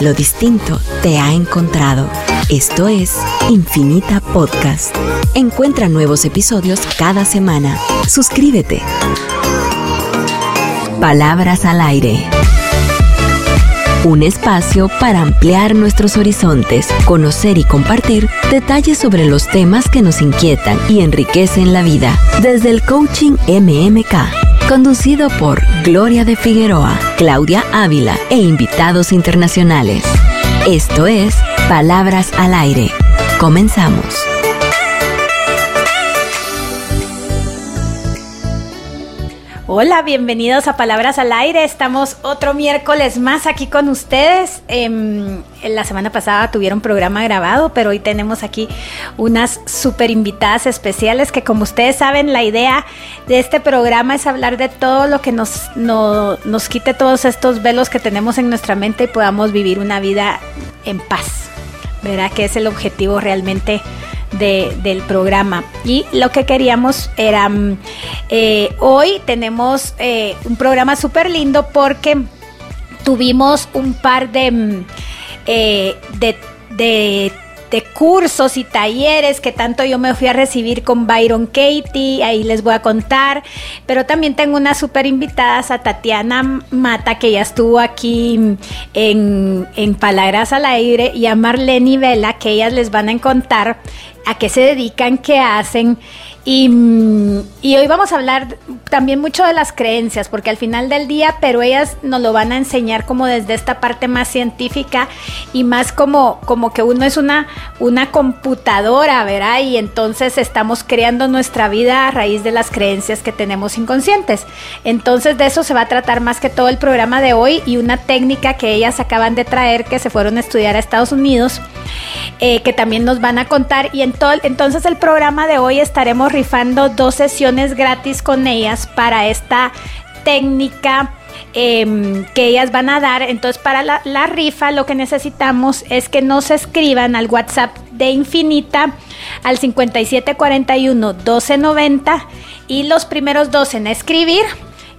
Lo distinto te ha encontrado. Esto es Infinita Podcast. Encuentra nuevos episodios cada semana. Suscríbete. Palabras al aire. Un espacio para ampliar nuestros horizontes, conocer y compartir detalles sobre los temas que nos inquietan y enriquecen la vida. Desde el coaching MMK conducido por Gloria de Figueroa, Claudia Ávila e invitados internacionales. Esto es Palabras al Aire. Comenzamos. Hola, bienvenidos a Palabras al Aire. Estamos otro miércoles más aquí con ustedes. Em, la semana pasada tuvieron programa grabado, pero hoy tenemos aquí unas super invitadas especiales que como ustedes saben, la idea de este programa es hablar de todo lo que nos, nos quite todos estos velos que tenemos en nuestra mente y podamos vivir una vida en paz. ¿Verdad? Que es el objetivo realmente del programa. Y lo que queríamos era, mm, eh, hoy tenemos eh, un programa súper lindo porque tuvimos un par de, mm, eh, de, de de cursos y talleres que tanto yo me fui a recibir con Byron Katie, ahí les voy a contar, pero también tengo unas super invitadas a Tatiana Mata, que ya estuvo aquí en, en Palabras al Aire, y a Marlene Vela, que ellas les van a contar a qué se dedican, qué hacen. Y, hoy vamos a hablar también mucho de las creencias, porque al final del día, pero ellas nos lo van a enseñar como desde esta parte más científica y más como, como que uno es una, una computadora, ¿verdad? Y entonces estamos creando nuestra vida a raíz de las creencias que tenemos inconscientes. Entonces de eso se va a tratar más que todo el programa de hoy y una técnica que ellas acaban de traer, que se fueron a estudiar a Estados Unidos, eh, que también nos van a contar. Y en entonces el programa de hoy estaremos rifando dos sesiones gratis con ellas para esta técnica em, que ellas van a dar. Entonces, para la, la, rifa, lo que necesitamos es que nos escriban al WhatsApp de Infinita al 5741 1290 y los primeros dos en escribir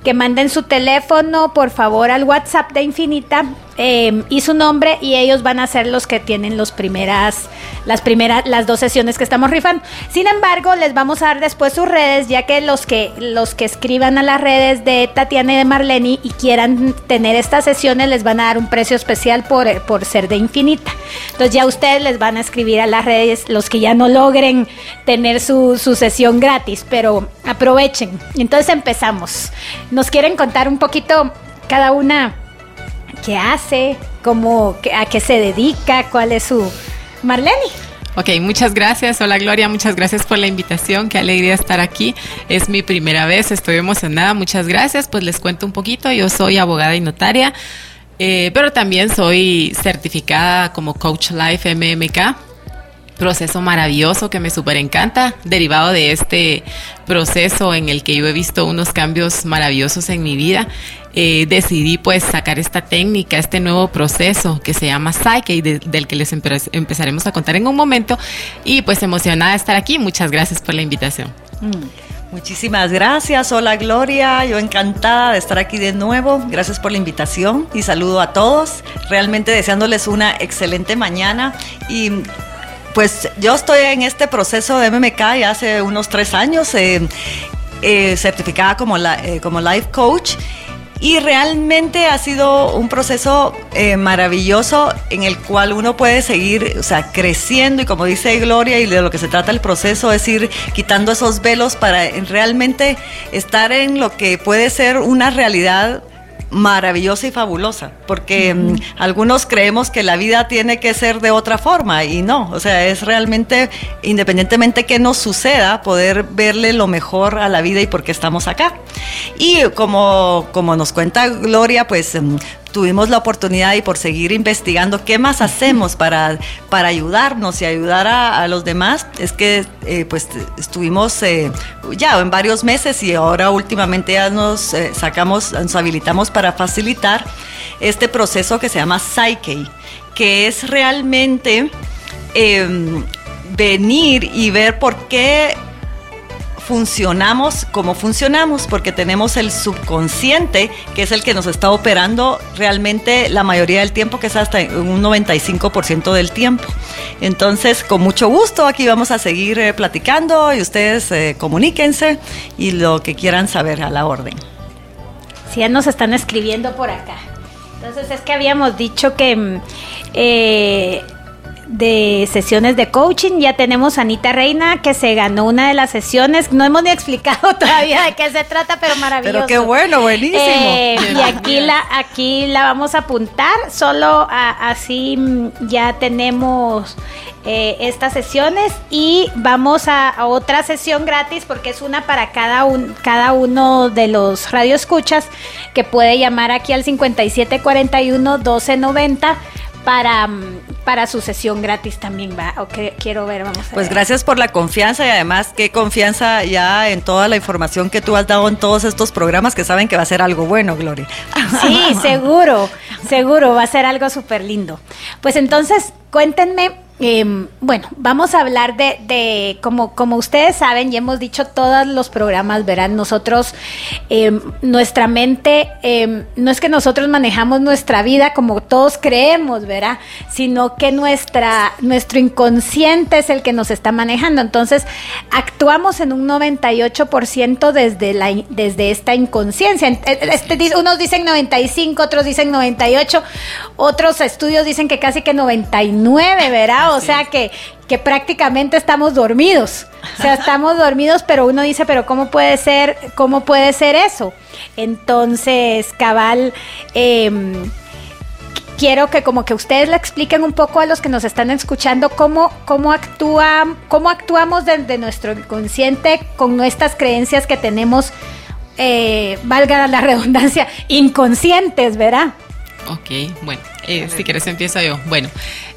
que manden su teléfono, por favor, al WhatsApp de Infinita em, y su nombre y ellos van a ser los que tienen los primeras, las primeras, las dos sesiones que estamos rifando. Sin embargo, les vamos a dar después sus redes, ya que los que, los que escriban a las redes de Tatiana y de Marlene y quieran tener estas sesiones, les van a dar un precio especial por, por ser de Infinita. Entonces ya ustedes les van a escribir a las redes, los que ya no logren tener su, su sesión gratis, pero aprovechen. Entonces empezamos. ¿Nos quieren contar un poquito cada una qué hace, cómo, a qué se dedica, cuál es su... Marlene. Ok, muchas gracias. Hola Gloria, muchas gracias por la invitación. Qué alegría estar aquí. Es mi primera vez, estoy emocionada. Muchas gracias. Pues les cuento un poquito. Yo soy abogada y notaria, eh, pero también soy certificada como Coach Life MMK proceso maravilloso que me súper encanta, derivado de este proceso en el que yo he visto unos cambios maravillosos en mi vida. Eh, decidí pues sacar esta técnica, este nuevo proceso que se llama Psyche, del que les empezaremos a contar en un momento. Y pues emocionada de estar aquí. Muchas gracias por la invitación. Mm, muchísimas gracias. Hola Gloria, yo encantada de estar aquí de nuevo. Gracias por la invitación y saludo a todos. Realmente deseándoles una excelente mañana y pues yo estoy en este proceso de MMK ya hace unos tres años, eh, eh, certificada como, eh, como life coach. Y realmente ha sido un proceso maravilloso en el cual uno puede seguir, o sea, creciendo y como dice Gloria y de lo que se trata el proceso es ir quitando esos velos para realmente estar en lo que puede ser una realidad maravillosa y fabulosa, porque mm, algunos creemos que la vida tiene que ser de otra forma y no, o sea, es realmente, independientemente que nos suceda, poder verle lo mejor a la vida y por qué estamos acá. Y como, como nos cuenta Gloria, pues mm, tuvimos la oportunidad y por seguir investigando qué más hacemos para, para ayudarnos y ayudar a, los demás, es que eh, pues estuvimos eh, ya en varios meses y ahora últimamente ya nos eh, sacamos, nos habilitamos para facilitar este proceso que se llama Psyche, que es realmente em, venir y ver por qué funcionamos como funcionamos, porque tenemos el subconsciente, que es el que nos está operando realmente la mayoría del tiempo, que es hasta un 95% del tiempo. Entonces, con mucho gusto, aquí vamos a seguir eh, platicando y ustedes eh, comuníquense y lo que quieran saber a la orden. Sí, ya nos están escribiendo por acá. Entonces es que habíamos dicho que mm, eh, de sesiones de coaching. Ya tenemos a Anita Reina que se ganó una de las sesiones. No hemos ni explicado todavía de qué se trata, pero maravilloso. Pero qué bueno, buenísimo. Eh, y aquí la, aquí la vamos a apuntar. Solo así mm, ya tenemos eh, estas sesiones y vamos a, otra sesión gratis porque es una para cada, un, cada uno de los radioescuchas que puede llamar aquí al 5741 1290 para, mm, para su sesión gratis también va. O quiero ver, vamos a Pues gracias por la confianza y además qué confianza ya en toda la información que tú has dado en todos estos programas que saben que va a ser algo bueno, Gloria. Sí, seguro, seguro, va a ser algo súper lindo. Pues entonces, cuéntenme Em, bueno, vamos a hablar de, como, como ustedes saben y hemos dicho todos los programas, verán, nosotros, em, nuestra mente, em, no es que nosotros manejamos nuestra vida como todos creemos, ¿verdad? Sino que nuestra, nuestro inconsciente es el que nos está manejando. Entonces, actuamos en un 98% desde, la, desde esta inconsciencia. Este, unos dicen 95, otros dicen 98, otros estudios dicen que casi que 99, ¿verdad? O sea que, que prácticamente estamos dormidos. O sea, estamos dormidos, pero uno dice, pero ¿cómo puede ser, cómo puede ser eso? Entonces, cabal, em, quiero que como que ustedes le expliquen un poco a los que nos están escuchando cómo, cómo, actúa, cómo actuamos desde nuestro inconsciente con nuestras creencias que tenemos, eh, valga la redundancia, inconscientes, ¿verdad? Ok, bueno, eh, si quieres empiezo yo. Bueno,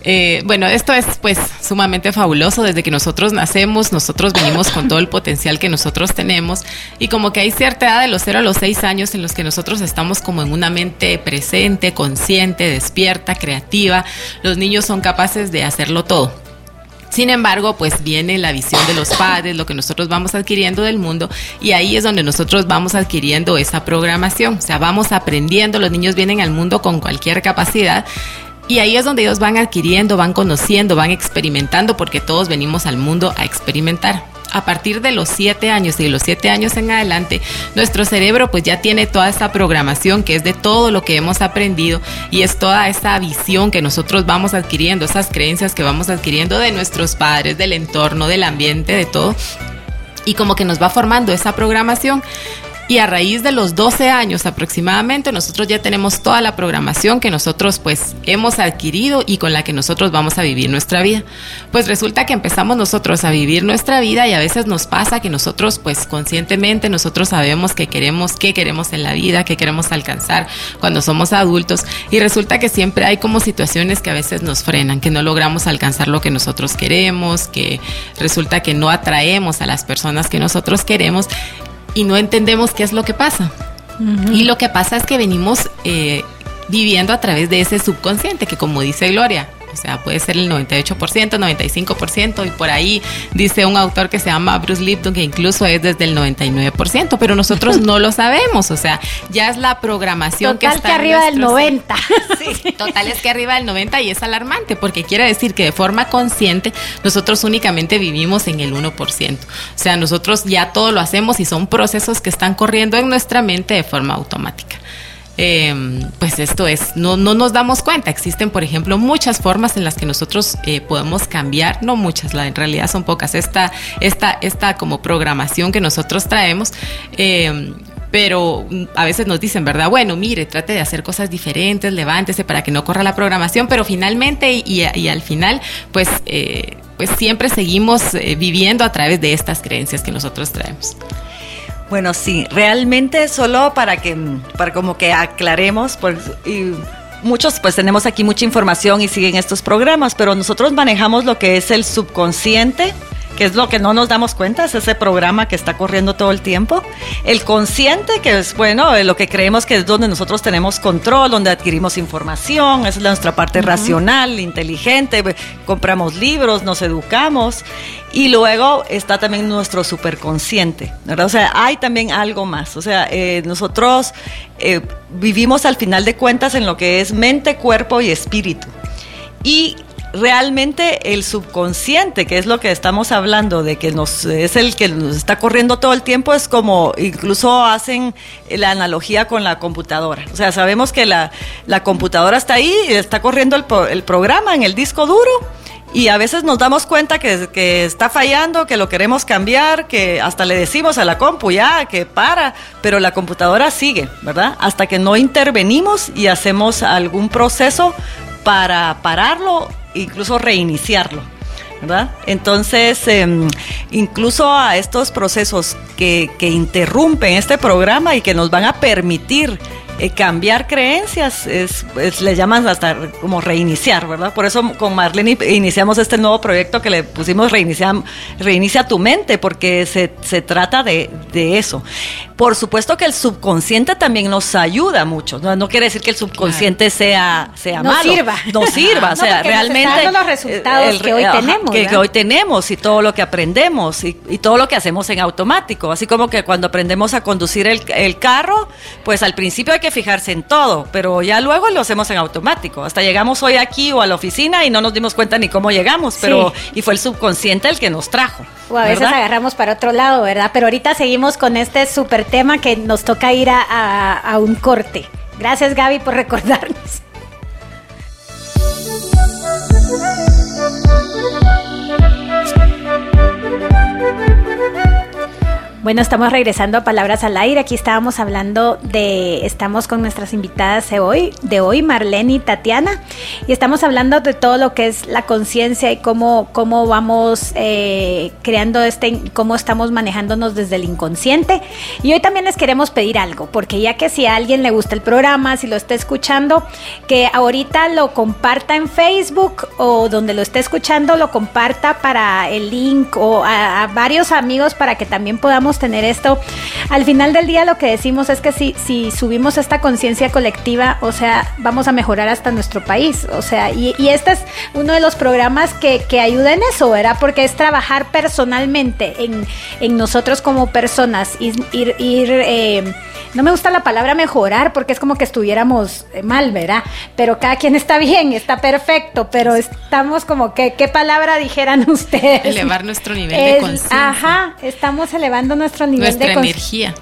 eh, bueno, esto es pues sumamente fabuloso. Desde que nosotros nacemos, nosotros venimos con todo el potencial que nosotros tenemos y como que hay cierta edad de los 0 a los 6 años en los que nosotros estamos como en una mente presente, consciente, despierta, creativa. Los niños son capaces de hacerlo todo. Sin embargo, pues viene la visión de los padres, lo que nosotros vamos adquiriendo del mundo y ahí es donde nosotros vamos adquiriendo esa programación. O sea, vamos aprendiendo, los niños vienen al mundo con cualquier capacidad y ahí es donde ellos van adquiriendo, van conociendo, van experimentando, porque todos venimos al mundo a experimentar. A partir de los siete años y de los siete años en adelante, nuestro cerebro pues ya tiene toda esta programación que es de todo lo que hemos aprendido y es toda esa visión que nosotros vamos adquiriendo, esas creencias que vamos adquiriendo de nuestros padres, del entorno, del ambiente, de todo y como que nos va formando esa programación y a raíz de los 12 años aproximadamente nosotros ya tenemos toda la programación que nosotros pues hemos adquirido y con la que nosotros vamos a vivir nuestra vida. Pues resulta que empezamos nosotros a vivir nuestra vida y a veces nos pasa que nosotros pues conscientemente nosotros sabemos que queremos, qué queremos en la vida, qué queremos alcanzar cuando somos adultos y resulta que siempre hay como situaciones que a veces nos frenan, que no logramos alcanzar lo que nosotros queremos, que resulta que no atraemos a las personas que nosotros queremos y no entendemos qué es lo que pasa. Y lo que pasa es que venimos eh, viviendo a través de ese subconsciente, que como dice Gloria, o sea, puede ser el 98%, 95% y por ahí dice un autor que se llama Bruce Lipton que incluso es desde el 99%, pero nosotros no lo sabemos, o sea, ya es la programación que está que arriba del 90. Sí, total es que arriba del 90 y es alarmante porque quiere decir que de forma consciente nosotros únicamente vivimos en el 1%. O sea, nosotros ya todo lo hacemos y son procesos que están corriendo en nuestra mente de forma automática. Em, pues esto es, no, no nos damos cuenta. Existen, por ejemplo, muchas formas en las que nosotros eh, podemos cambiar, no muchas, la, en realidad son pocas, esta, esta, esta como programación que nosotros traemos. Em, pero a veces nos dicen, ¿verdad? Bueno, mire, trate de hacer cosas diferentes, levántese para que no corra la programación, pero finalmente y, y al final, pues, eh, pues siempre seguimos eh, viviendo a través de estas creencias que nosotros traemos. Bueno, sí, realmente solo para que, para como que aclaremos, pues, y muchos pues tenemos aquí mucha información y siguen estos programas, pero nosotros manejamos lo que es el subconsciente, que es lo que no nos damos cuenta, es ese programa que está corriendo todo el tiempo. El consciente, que es, bueno, lo que creemos que es donde nosotros tenemos control, donde adquirimos información, es nuestra parte racional, inteligente, compramos libros, nos educamos. Y luego está también nuestro superconsciente, ¿verdad? O sea, hay también algo más. O sea, eh, nosotros eh, vivimos al final de cuentas en lo que es mente, cuerpo y espíritu. Y realmente el subconsciente, que es lo que estamos hablando, de que nos es el que nos está corriendo todo el tiempo, es como incluso hacen la analogía con la computadora. O sea, sabemos que la, la computadora está ahí, está corriendo el, el programa en el disco duro. Y a veces nos damos cuenta que, que, está fallando, que lo queremos cambiar, que hasta le decimos a la compu ya que para, pero la computadora sigue, ¿verdad? Hasta que no intervenimos y hacemos algún proceso para pararlo incluso reiniciarlo. ¿verdad? Entonces, em, incluso a estos procesos que, que interrumpen este programa y que nos van a permitir eh, cambiar creencias, es, le llaman hasta como reiniciar, ¿verdad? Por eso con Marlene iniciamos este nuevo proyecto que le pusimos Reinicia, reinicia tu mente, porque se, se trata de, de, eso. Por supuesto que el subconsciente también nos ayuda mucho, no, no quiere decir que el subconsciente sea, sea no malo. Sirva. No sirva. o sea, realmente... los resultados que hoy tenemos. Que, que, hoy tenemos y todo lo que aprendemos y, y, todo lo que hacemos en automático. Así como que cuando aprendemos a conducir el, el carro, pues al principio hay que fijarse en todo, pero ya luego lo hacemos en automático. Hasta llegamos hoy aquí o a la oficina y no nos dimos cuenta ni cómo llegamos, pero sí. y fue el subconsciente el que nos trajo. O a veces ¿verdad? agarramos para otro lado, ¿verdad? Pero ahorita seguimos con este súper tema que nos toca ir a, a, a un corte. Gracias Gaby por recordarnos. Bueno, estamos regresando a Palabras al Aire. Aquí estábamos hablando de, estamos con nuestras invitadas de hoy, de hoy, Marlene y Tatiana, y estamos hablando de todo lo que es la conciencia y cómo, cómo vamos eh, creando este, cómo estamos manejándonos desde el inconsciente. Y hoy también les queremos pedir algo, porque ya que si a alguien le gusta el programa, si lo está escuchando, que ahorita lo comparta en Facebook o donde lo esté escuchando, lo comparta para el link o a, a varios amigos para que también podamos tener esto. Al final del día lo que decimos es que si, si subimos esta conciencia colectiva, o sea, vamos a mejorar hasta nuestro país. O sea, y, y este es uno de los programas que, que ayuda en eso, ¿verdad? Porque es trabajar personalmente en, en nosotros como personas, ir, ir, ir eh, no me gusta la palabra mejorar porque es como que estuviéramos mal, ¿verdad? Pero cada quien está bien, está perfecto, pero estamos como que, ¿qué palabra dijeran ustedes? Elevar nuestro nivel es, de conciencia. Ajá, estamos elevando nuestro nivel Nuestra de energía.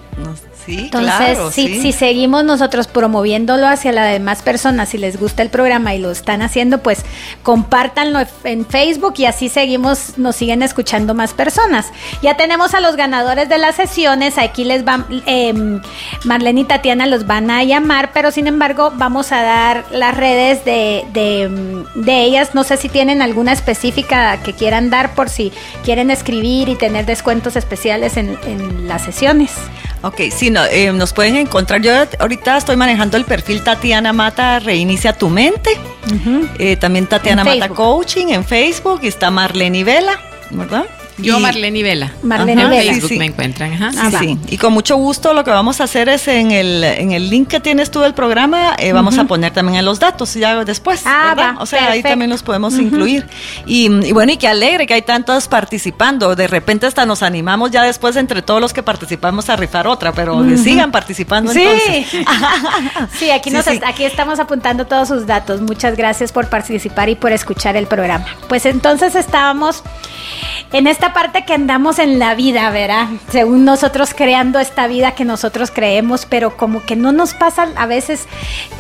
Sí, Entonces, claro, si, sí. si, seguimos nosotros promoviéndolo hacia las demás personas, si les gusta el programa y lo están haciendo, pues compártanlo en Facebook y así seguimos, nos siguen escuchando más personas. Ya tenemos a los ganadores de las sesiones, aquí les van, eh, Marlene y Tatiana los van a llamar, pero sin embargo vamos a dar las redes de, de, de ellas. No sé si tienen alguna específica que quieran dar por si quieren escribir y tener descuentos especiales en, en las sesiones. Ok, sí, no, eh, nos pueden encontrar. Yo ahorita estoy manejando el perfil Tatiana Mata Reinicia tu mente. Uh -huh. eh, también Tatiana Mata Coaching en Facebook y está Marlene Vela, ¿verdad? Yo, y, Marlene Vela. Marlene Ajá, Vela. Facebook sí, sí. me encuentran. Ajá. Sí, sí, Y con mucho gusto lo que vamos a hacer es en el, en el link que tienes tú del programa, eh, vamos uh -huh. a poner también los datos ya después. Ah, ¿verdad? va, o sea, perfecto. ahí también los podemos uh -huh. incluir. Y, y, bueno, y qué alegre que hay tantos participando. De repente hasta nos animamos ya después entre todos los que participamos a rifar otra, pero uh -huh. que sigan participando sí. entonces. sí, aquí, nos, aquí estamos apuntando todos sus datos. Muchas gracias por participar y por escuchar el programa. Pues entonces estábamos en esta parte que andamos en la vida, ¿verdad? Según nosotros creando esta vida que nosotros creemos, pero como que no nos pasan a veces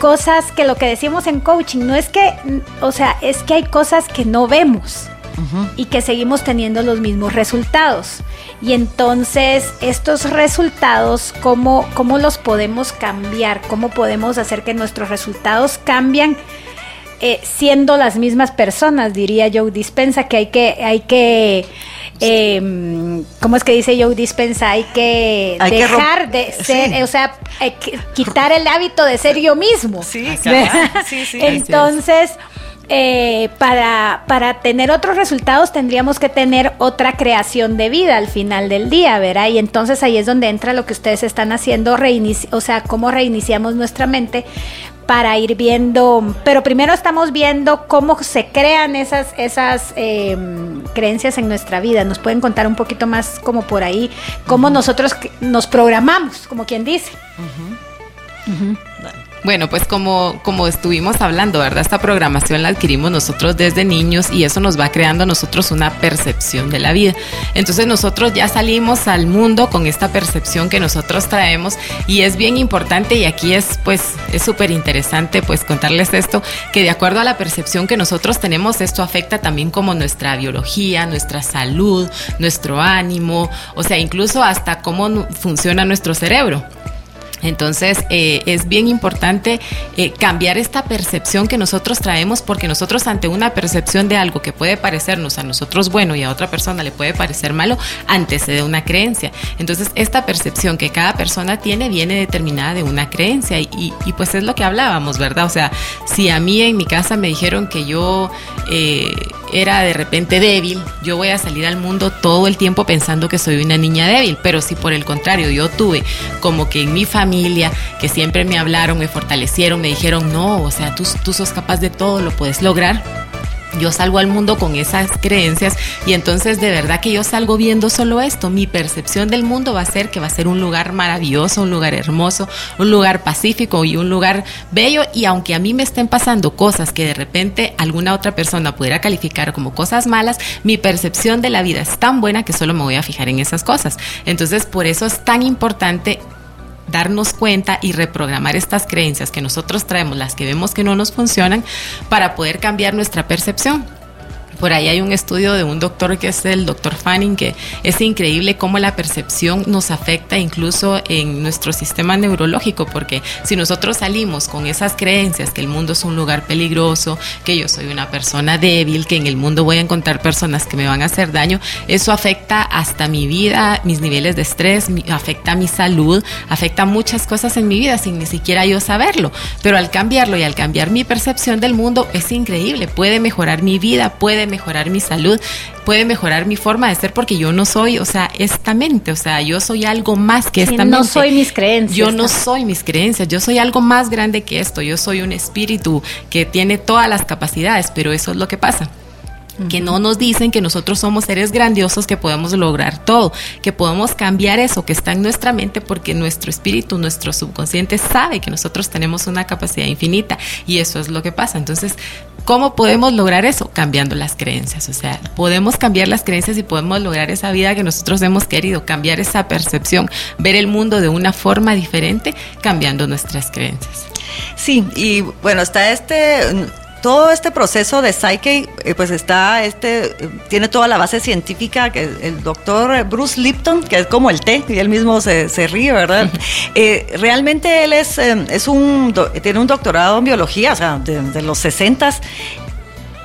cosas que lo que decimos en coaching, no es que, o sea, es que hay cosas que no vemos. Uh -huh. Y que seguimos teniendo los mismos resultados. Y entonces estos resultados, ¿cómo, ¿cómo los podemos cambiar? ¿Cómo podemos hacer que nuestros resultados cambien? Eh, siendo las mismas personas, diría Joe Dispensa, que hay que, hay que eh, ¿cómo es que dice Joe Dispensa? Hay que hay dejar que de ser, sí. o sea, quitar el hábito de ser yo mismo. Sí, sí, sí, Entonces, eh, para, para tener otros resultados tendríamos que tener otra creación de vida al final del día, ¿verdad? Y entonces ahí es donde entra lo que ustedes están haciendo, o sea, cómo reiniciamos nuestra mente para ir viendo, pero primero estamos viendo cómo se crean esas, esas em, creencias en nuestra vida. Nos pueden contar un poquito más como por ahí, cómo nosotros nos programamos, como quien dice. Bueno, pues como, como estuvimos hablando, ¿verdad? Esta programación la adquirimos nosotros desde niños y eso nos va creando nosotros una percepción de la vida. Entonces nosotros ya salimos al mundo con esta percepción que nosotros traemos y es bien importante y aquí es pues es súper interesante pues contarles esto, que de acuerdo a la percepción que nosotros tenemos, esto afecta también como nuestra biología, nuestra salud, nuestro ánimo, o sea, incluso hasta cómo funciona nuestro cerebro. Entonces eh, es bien importante eh, cambiar esta percepción que nosotros traemos porque nosotros ante una percepción de algo que puede parecernos a nosotros bueno y a otra persona le puede parecer malo, antecede una creencia. Entonces esta percepción que cada persona tiene viene determinada de una creencia y, pues es lo que hablábamos, ¿verdad? O sea, si a mí en mi casa me dijeron que yo... Eh, era de repente débil, yo voy a salir al mundo todo el tiempo pensando que soy una niña débil, pero si por el contrario yo tuve como que en mi familia, que siempre me hablaron, me fortalecieron, me dijeron, no, o sea, tú, tú sos capaz de todo, lo puedes lograr, yo salgo al mundo con esas creencias y entonces de verdad que yo salgo viendo solo esto. Mi percepción del mundo va a ser que va a ser un lugar maravilloso, un lugar hermoso, un lugar pacífico y un lugar bello. Y aunque a mí me estén pasando cosas que de repente alguna otra persona pudiera calificar como cosas malas, mi percepción de la vida es tan buena que solo me voy a fijar en esas cosas. Entonces por eso es tan importante darnos cuenta y reprogramar estas creencias que nosotros traemos, las que vemos que no nos funcionan, para poder cambiar nuestra percepción. Por ahí hay un estudio de un doctor que es el doctor Fanning, que es increíble cómo la percepción nos afecta incluso en nuestro sistema neurológico, porque si nosotros salimos con esas creencias que el mundo es un lugar peligroso, que yo soy una persona débil, que en el mundo voy a encontrar personas que me van a hacer daño, eso afecta hasta mi vida, mis niveles de estrés, afecta mi salud, afecta muchas cosas en mi vida sin ni siquiera yo saberlo. Pero al cambiarlo y al cambiar mi percepción del mundo es increíble, puede mejorar mi vida, puede mejorar mi salud, puede mejorar mi forma de ser porque yo no soy, o sea, esta mente, o sea, yo soy algo más que esta mente. No soy mis creencias. Yo no soy mis creencias, yo soy algo más grande que esto, yo soy un espíritu que tiene todas las capacidades, pero eso es lo que pasa que no nos dicen que nosotros somos seres grandiosos, que podemos lograr todo, que podemos cambiar eso que está en nuestra mente porque nuestro espíritu, nuestro subconsciente sabe que nosotros tenemos una capacidad infinita y eso es lo que pasa. Entonces, ¿cómo podemos lograr eso? Cambiando las creencias, o sea, podemos cambiar las creencias y podemos lograr esa vida que nosotros hemos querido, cambiar esa percepción, ver el mundo de una forma diferente, cambiando nuestras creencias. Sí, y bueno, está este todo este proceso de Psyche, eh, pues está, este, tiene toda la base científica que el doctor Bruce Lipton, que es como el té, y él mismo se, ríe, ¿verdad? Eh, realmente él es, eh, es un, tiene un doctorado en biología, o sea, de, los 60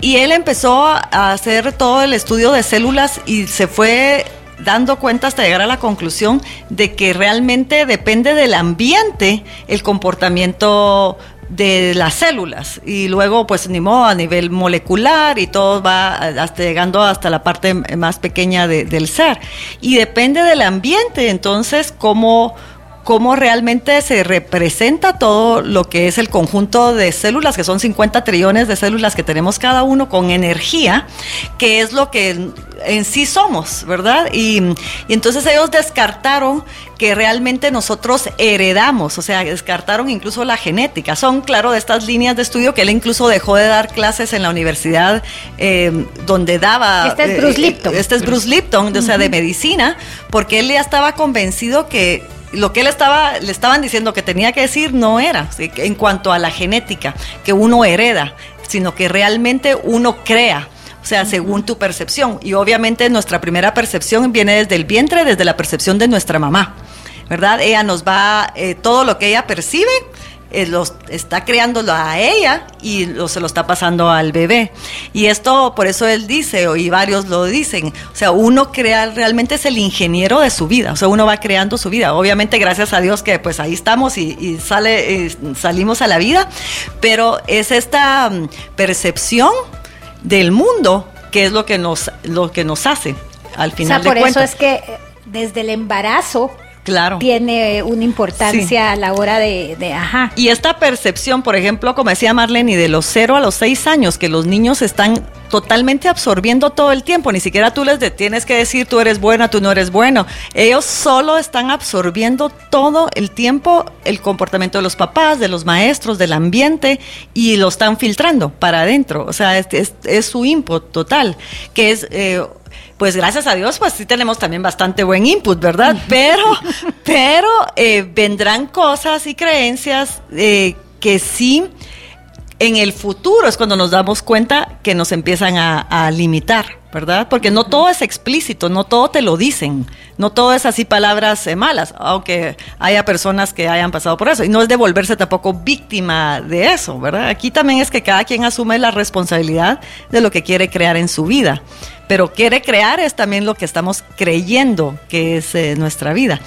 y él empezó a hacer todo el estudio de células y se fue dando cuenta hasta llegar a la conclusión de que realmente depende del ambiente el comportamiento de las células. Y luego pues ni modo a nivel molecular y todo va hasta llegando hasta la parte más pequeña del ser. Y depende del ambiente entonces cómo cómo realmente se representa todo lo que es el conjunto de células, que son 50 trillones de células que tenemos cada uno con energía, que es lo que en sí somos, ¿verdad? Y, entonces ellos descartaron que realmente nosotros heredamos, o sea, descartaron incluso la genética. Son, claro, de estas líneas de estudio que él incluso dejó de dar clases en la universidad eh, donde daba... Este es Bruce eh, Lipton. Este es Bruce Lipton, o sea, de medicina, porque él ya estaba convencido que lo que él estaba, le estaban diciendo que tenía que decir no era en cuanto a la genética, que uno hereda, sino que realmente uno crea. O sea, según tu percepción. Y obviamente nuestra primera percepción viene desde el vientre, desde la percepción de nuestra mamá. ¿Verdad? Ella nos va, eh, todo lo que ella percibe, eh, los, está creándolo a ella y lo, se lo está pasando al bebé. Y esto, por eso él dice, y varios lo dicen, o sea, uno crea, realmente es el ingeniero de su vida, o sea, uno va creando su vida. Obviamente, gracias a Dios que pues ahí estamos y, sale, salimos a la vida, pero es esta mm, percepción del mundo que es lo que nos, lo que nos hace al final. O sea, por eso es que eh, desde el embarazo claro. tiene una importancia a la hora de, de, ajá. Y esta percepción, por ejemplo, como decía Marlene, de los 0 a los 6 años, que los niños están totalmente absorbiendo todo el tiempo, ni siquiera tú les tienes que decir tú eres buena, tú no eres bueno. Ellos solo están absorbiendo todo el tiempo el comportamiento de los papás, de los maestros, del ambiente y lo están filtrando para adentro. O sea, es, es, su input total, que es... Eh, pues gracias a Dios, pues sí tenemos también bastante buen input, ¿verdad? Pero, pero eh, vendrán cosas y creencias eh, que sí en el futuro es cuando nos damos cuenta que nos empiezan a, limitar, ¿verdad? Porque no todo es explícito, no todo te lo dicen, no todo es así palabras eh, malas, aunque haya personas que hayan pasado por eso. Y no es de volverse tampoco víctima de eso, ¿verdad? Aquí también es que cada quien asume la responsabilidad de lo que quiere crear en su vida pero quiere crear es también lo que estamos creyendo que es eh, nuestra vida.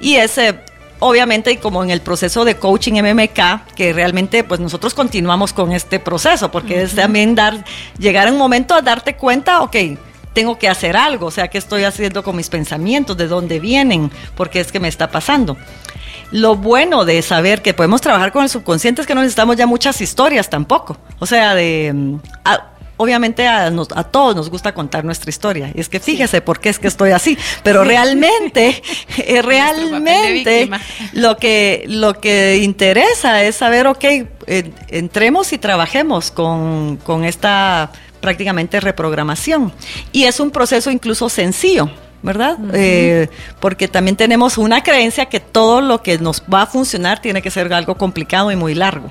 Y ese obviamente como en el proceso de coaching MMK, que realmente pues nosotros continuamos con este proceso, porque es también dar, llegar a un momento a darte cuenta, ok, tengo que hacer algo, o sea, ¿qué estoy haciendo con mis pensamientos? ¿De dónde vienen? ¿Por qué es que me está pasando? Lo bueno de saber que podemos trabajar con el subconsciente es que no necesitamos ya muchas historias tampoco. O sea, de... Mm, obviamente a, todos nos gusta contar nuestra historia. Y es que fíjese por qué es que estoy así. Pero realmente, eh, realmente lo que, lo que interesa es saber, ok, entremos y trabajemos con, esta prácticamente reprogramación. Y es un proceso incluso sencillo. ¿verdad? Eh, porque también tenemos una creencia que todo lo que nos va a funcionar tiene que ser algo complicado y muy largo.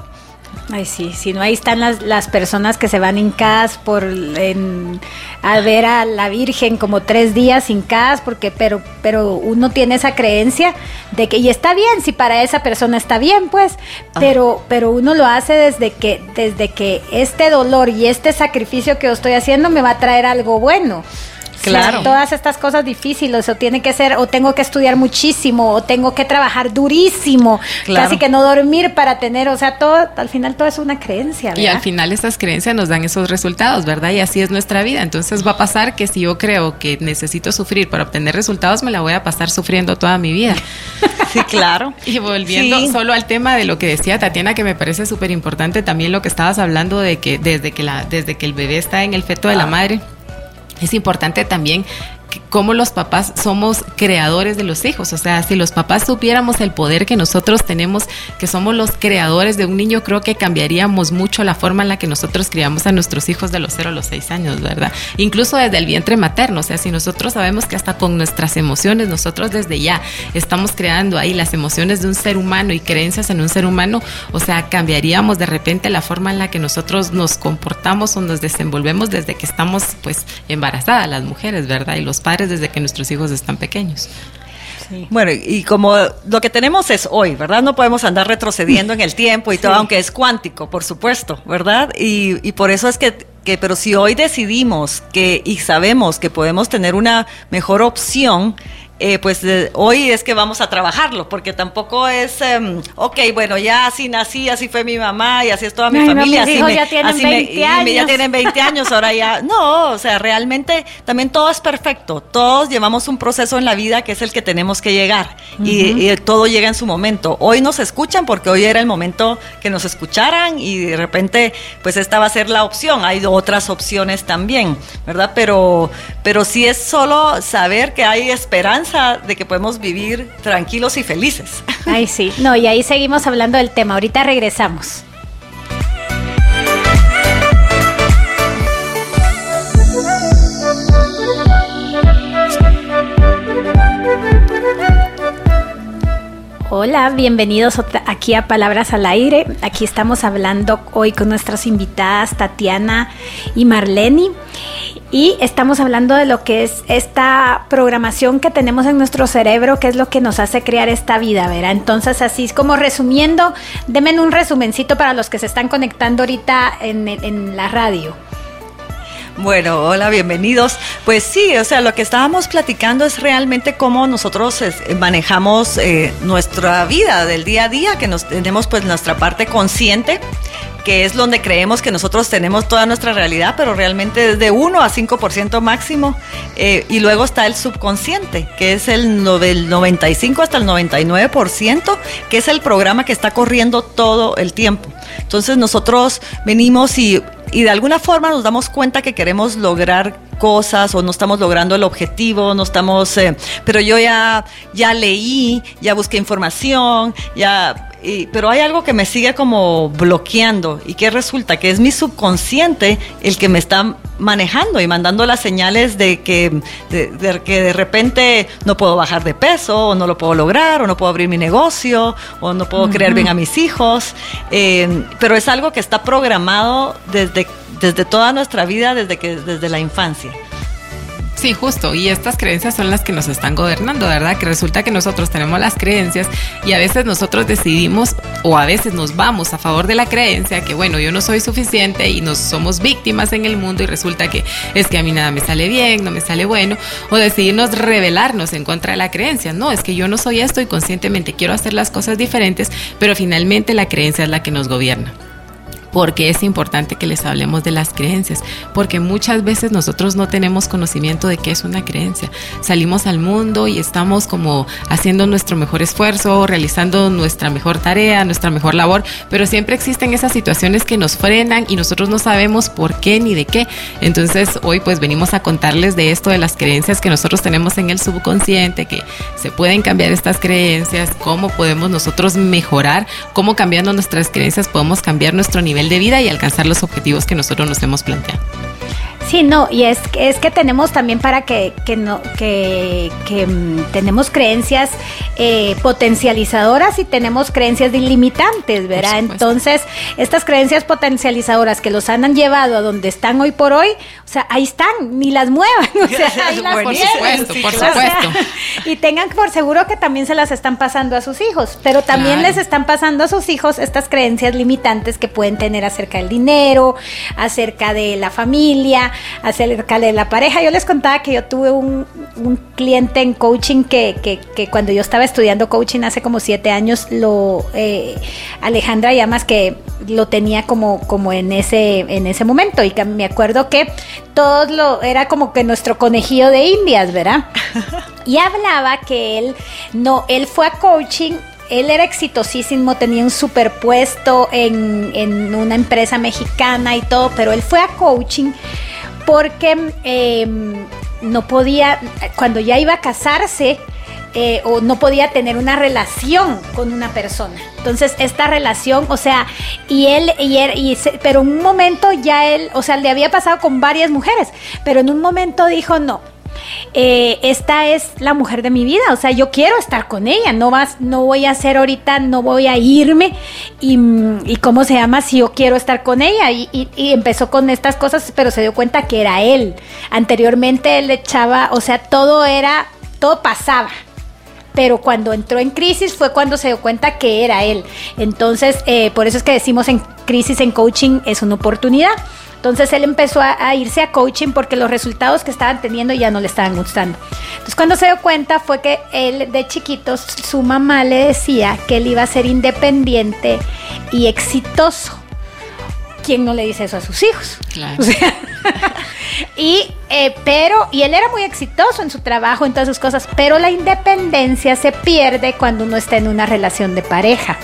Ay, sí, si no, ahí están las, las personas que se van hincadas por en, a ver a la Virgen como tres días hincadas, porque, pero, pero uno tiene esa creencia de que, y está bien, si para esa persona está bien, pues, ah. pero, pero uno lo hace desde que, desde que este dolor y este sacrificio que yo estoy haciendo me va a traer algo bueno. Claro. todas estas cosas difíciles, o tiene que ser, o tengo que estudiar muchísimo, o tengo que trabajar durísimo, casi que no dormir para tener, o sea, todo, al final todo es una creencia. ¿verdad? Y al final estas creencias nos dan esos resultados, ¿verdad? Y así es nuestra vida. Entonces va a pasar que si yo creo que necesito sufrir para obtener resultados, me la voy a pasar sufriendo toda mi vida. Sí, claro. y volviendo solo al tema de lo que decía Tatiana, que me parece súper importante también lo que estabas hablando de que desde que la, desde que el bebé está en el feto de la madre, es importante también cómo los papás somos creadores de los hijos. O sea, si los papás supiéramos el poder que nosotros tenemos, que somos los creadores de un niño, creo que cambiaríamos mucho la forma en la que nosotros criamos a nuestros hijos de los 0 a los 6 años, ¿verdad? Incluso desde el vientre materno. O sea, si nosotros sabemos que hasta con nuestras emociones, nosotros desde ya estamos creando ahí las emociones de un ser humano y creencias en un ser humano, o sea, cambiaríamos de repente la forma en la que nosotros nos comportamos o nos desenvolvemos desde que estamos pues embarazadas las mujeres, ¿verdad? Y los padres desde que nuestros hijos están pequeños. Bueno, y como lo que tenemos es hoy, ¿verdad? No podemos andar retrocediendo en el tiempo y todo, aunque es cuántico, por supuesto, ¿verdad? Y, y por eso es que, que, pero si hoy decidimos que y sabemos que podemos tener una mejor opción, eh, pues hoy es que vamos a trabajarlo, porque tampoco es, em, ok, bueno, ya así nací, así fue mi mamá y así es toda mi familia. así ya tienen 20 años. ya tienen 20 años, ahora ya. No, o sea, realmente también todo es perfecto. Todos llevamos un proceso en la vida que es el que tenemos que llegar y, todo llega en su momento. Hoy nos escuchan porque hoy era el momento que nos escucharan y de repente, pues esta va a ser la opción. Hay otras opciones también, ¿verdad? Pero, pero sí es solo saber que hay esperanza de que podemos vivir tranquilos y felices. Ay, sí. No, y ahí seguimos hablando del tema. Ahorita regresamos. Hola, bienvenidos aquí a Palabras al Aire. Aquí estamos hablando hoy con nuestras invitadas Tatiana y Marlene. Y estamos hablando de lo que es esta programación que tenemos en nuestro cerebro, que es lo que nos hace crear esta vida, ¿verdad? Entonces, así es como resumiendo, denme un resumencito para los que se están conectando ahorita en, la radio. Bueno, hola, bienvenidos. Pues sí, o sea, lo que estábamos platicando es realmente cómo nosotros manejamos eh, nuestra vida del día a día, que nos tenemos pues nuestra parte consciente que es donde creemos que nosotros tenemos toda nuestra realidad, pero realmente es de 1 a 5% máximo. Eh, y luego está el subconsciente, que es el del 95 hasta el 99%, que es el programa que está corriendo todo el tiempo. Entonces nosotros venimos y, y de alguna forma nos damos cuenta que queremos lograr cosas o no estamos logrando el objetivo, no estamos, eh, pero yo ya, ya leí, ya busqué información, ya pero hay algo que me sigue como bloqueando y que resulta que es mi subconsciente el que me está manejando y mandando las señales de que de, que de repente no puedo bajar de peso o no lo puedo lograr o no puedo abrir mi negocio o no puedo crear bien a mis hijos. Eh, pero es algo que está programado desde, desde toda nuestra vida, desde, que, desde la infancia. Sí, justo. Y estas creencias son las que nos están gobernando, ¿verdad? Que resulta que nosotros tenemos las creencias y a veces nosotros decidimos o a veces nos vamos a favor de la creencia que, bueno, yo no soy suficiente y nos somos víctimas en el mundo y resulta que es que a mí nada me sale bien, no me sale bueno. O decidimos rebelarnos en contra de la creencia. No, es que yo no soy esto y conscientemente quiero hacer las cosas diferentes, pero finalmente la creencia es la que nos gobierna porque es importante que les hablemos de las creencias, porque muchas veces nosotros no tenemos conocimiento de qué es una creencia. Salimos al mundo y estamos como haciendo nuestro mejor esfuerzo, realizando nuestra mejor tarea, nuestra mejor labor, pero siempre existen esas situaciones que nos frenan y nosotros no sabemos por qué ni de qué. Entonces hoy pues venimos a contarles de esto, de las creencias que nosotros tenemos en el subconsciente, que se pueden cambiar estas creencias, cómo podemos nosotros mejorar, cómo cambiando nuestras creencias podemos cambiar nuestro nivel de vida y alcanzar los objetivos que nosotros nos hemos planteado. Sí, no, y es, es que tenemos también para que, que no, que, que mm, tenemos creencias eh, potencializadoras y tenemos creencias ilimitantes, ¿verdad? Entonces, estas creencias potencializadoras que los han llevado a donde están hoy por hoy, o sea, ahí están, ni las muevan, o sea, ahí las por supuesto, por supuesto. y tengan por seguro que también se las están pasando a sus hijos, pero también les están pasando a sus hijos estas creencias limitantes que pueden tener acerca del dinero, acerca de la familia, acerca de la pareja. Yo les contaba que yo tuve un, cliente en coaching que, que, cuando yo estaba estudiando coaching hace como siete años, lo eh, Alejandra Llamas que lo tenía como, como en ese, en ese momento. Y que me acuerdo que todo lo era como que nuestro conejillo de indias, ¿verdad? Y hablaba que él no, él fue a coaching él era exitosísimo, tenía un superpuesto en, en una empresa mexicana y todo, pero él fue a coaching porque em, no podía, cuando ya iba a casarse, eh, o no podía tener una relación con una persona. Entonces, esta relación, o sea, y él, y él, y pero en un momento ya él, o sea, le había pasado con varias mujeres, pero en un momento dijo, no, eh, esta es la mujer de mi vida, o sea, yo quiero estar con ella, no vas, no voy a hacer ahorita, no voy a irme y, y cómo se llama si yo quiero estar con ella y, y, empezó con estas cosas, pero se dio cuenta que era él. Anteriormente él echaba, o sea, todo era, todo pasaba pero cuando entró en crisis fue cuando se dio cuenta que era él. Entonces, eh, por eso es que decimos en crisis en coaching es una oportunidad. Entonces él empezó a, irse a coaching porque los resultados que estaban teniendo ya no le estaban gustando. Entonces cuando se dio cuenta fue que él de chiquito su mamá le decía que él iba a ser independiente y exitoso. ¿Quién no le dice eso a sus hijos? Claro. y eh, pero y él era muy exitoso en su trabajo en todas sus cosas, pero la independencia se pierde cuando uno está en una relación de pareja.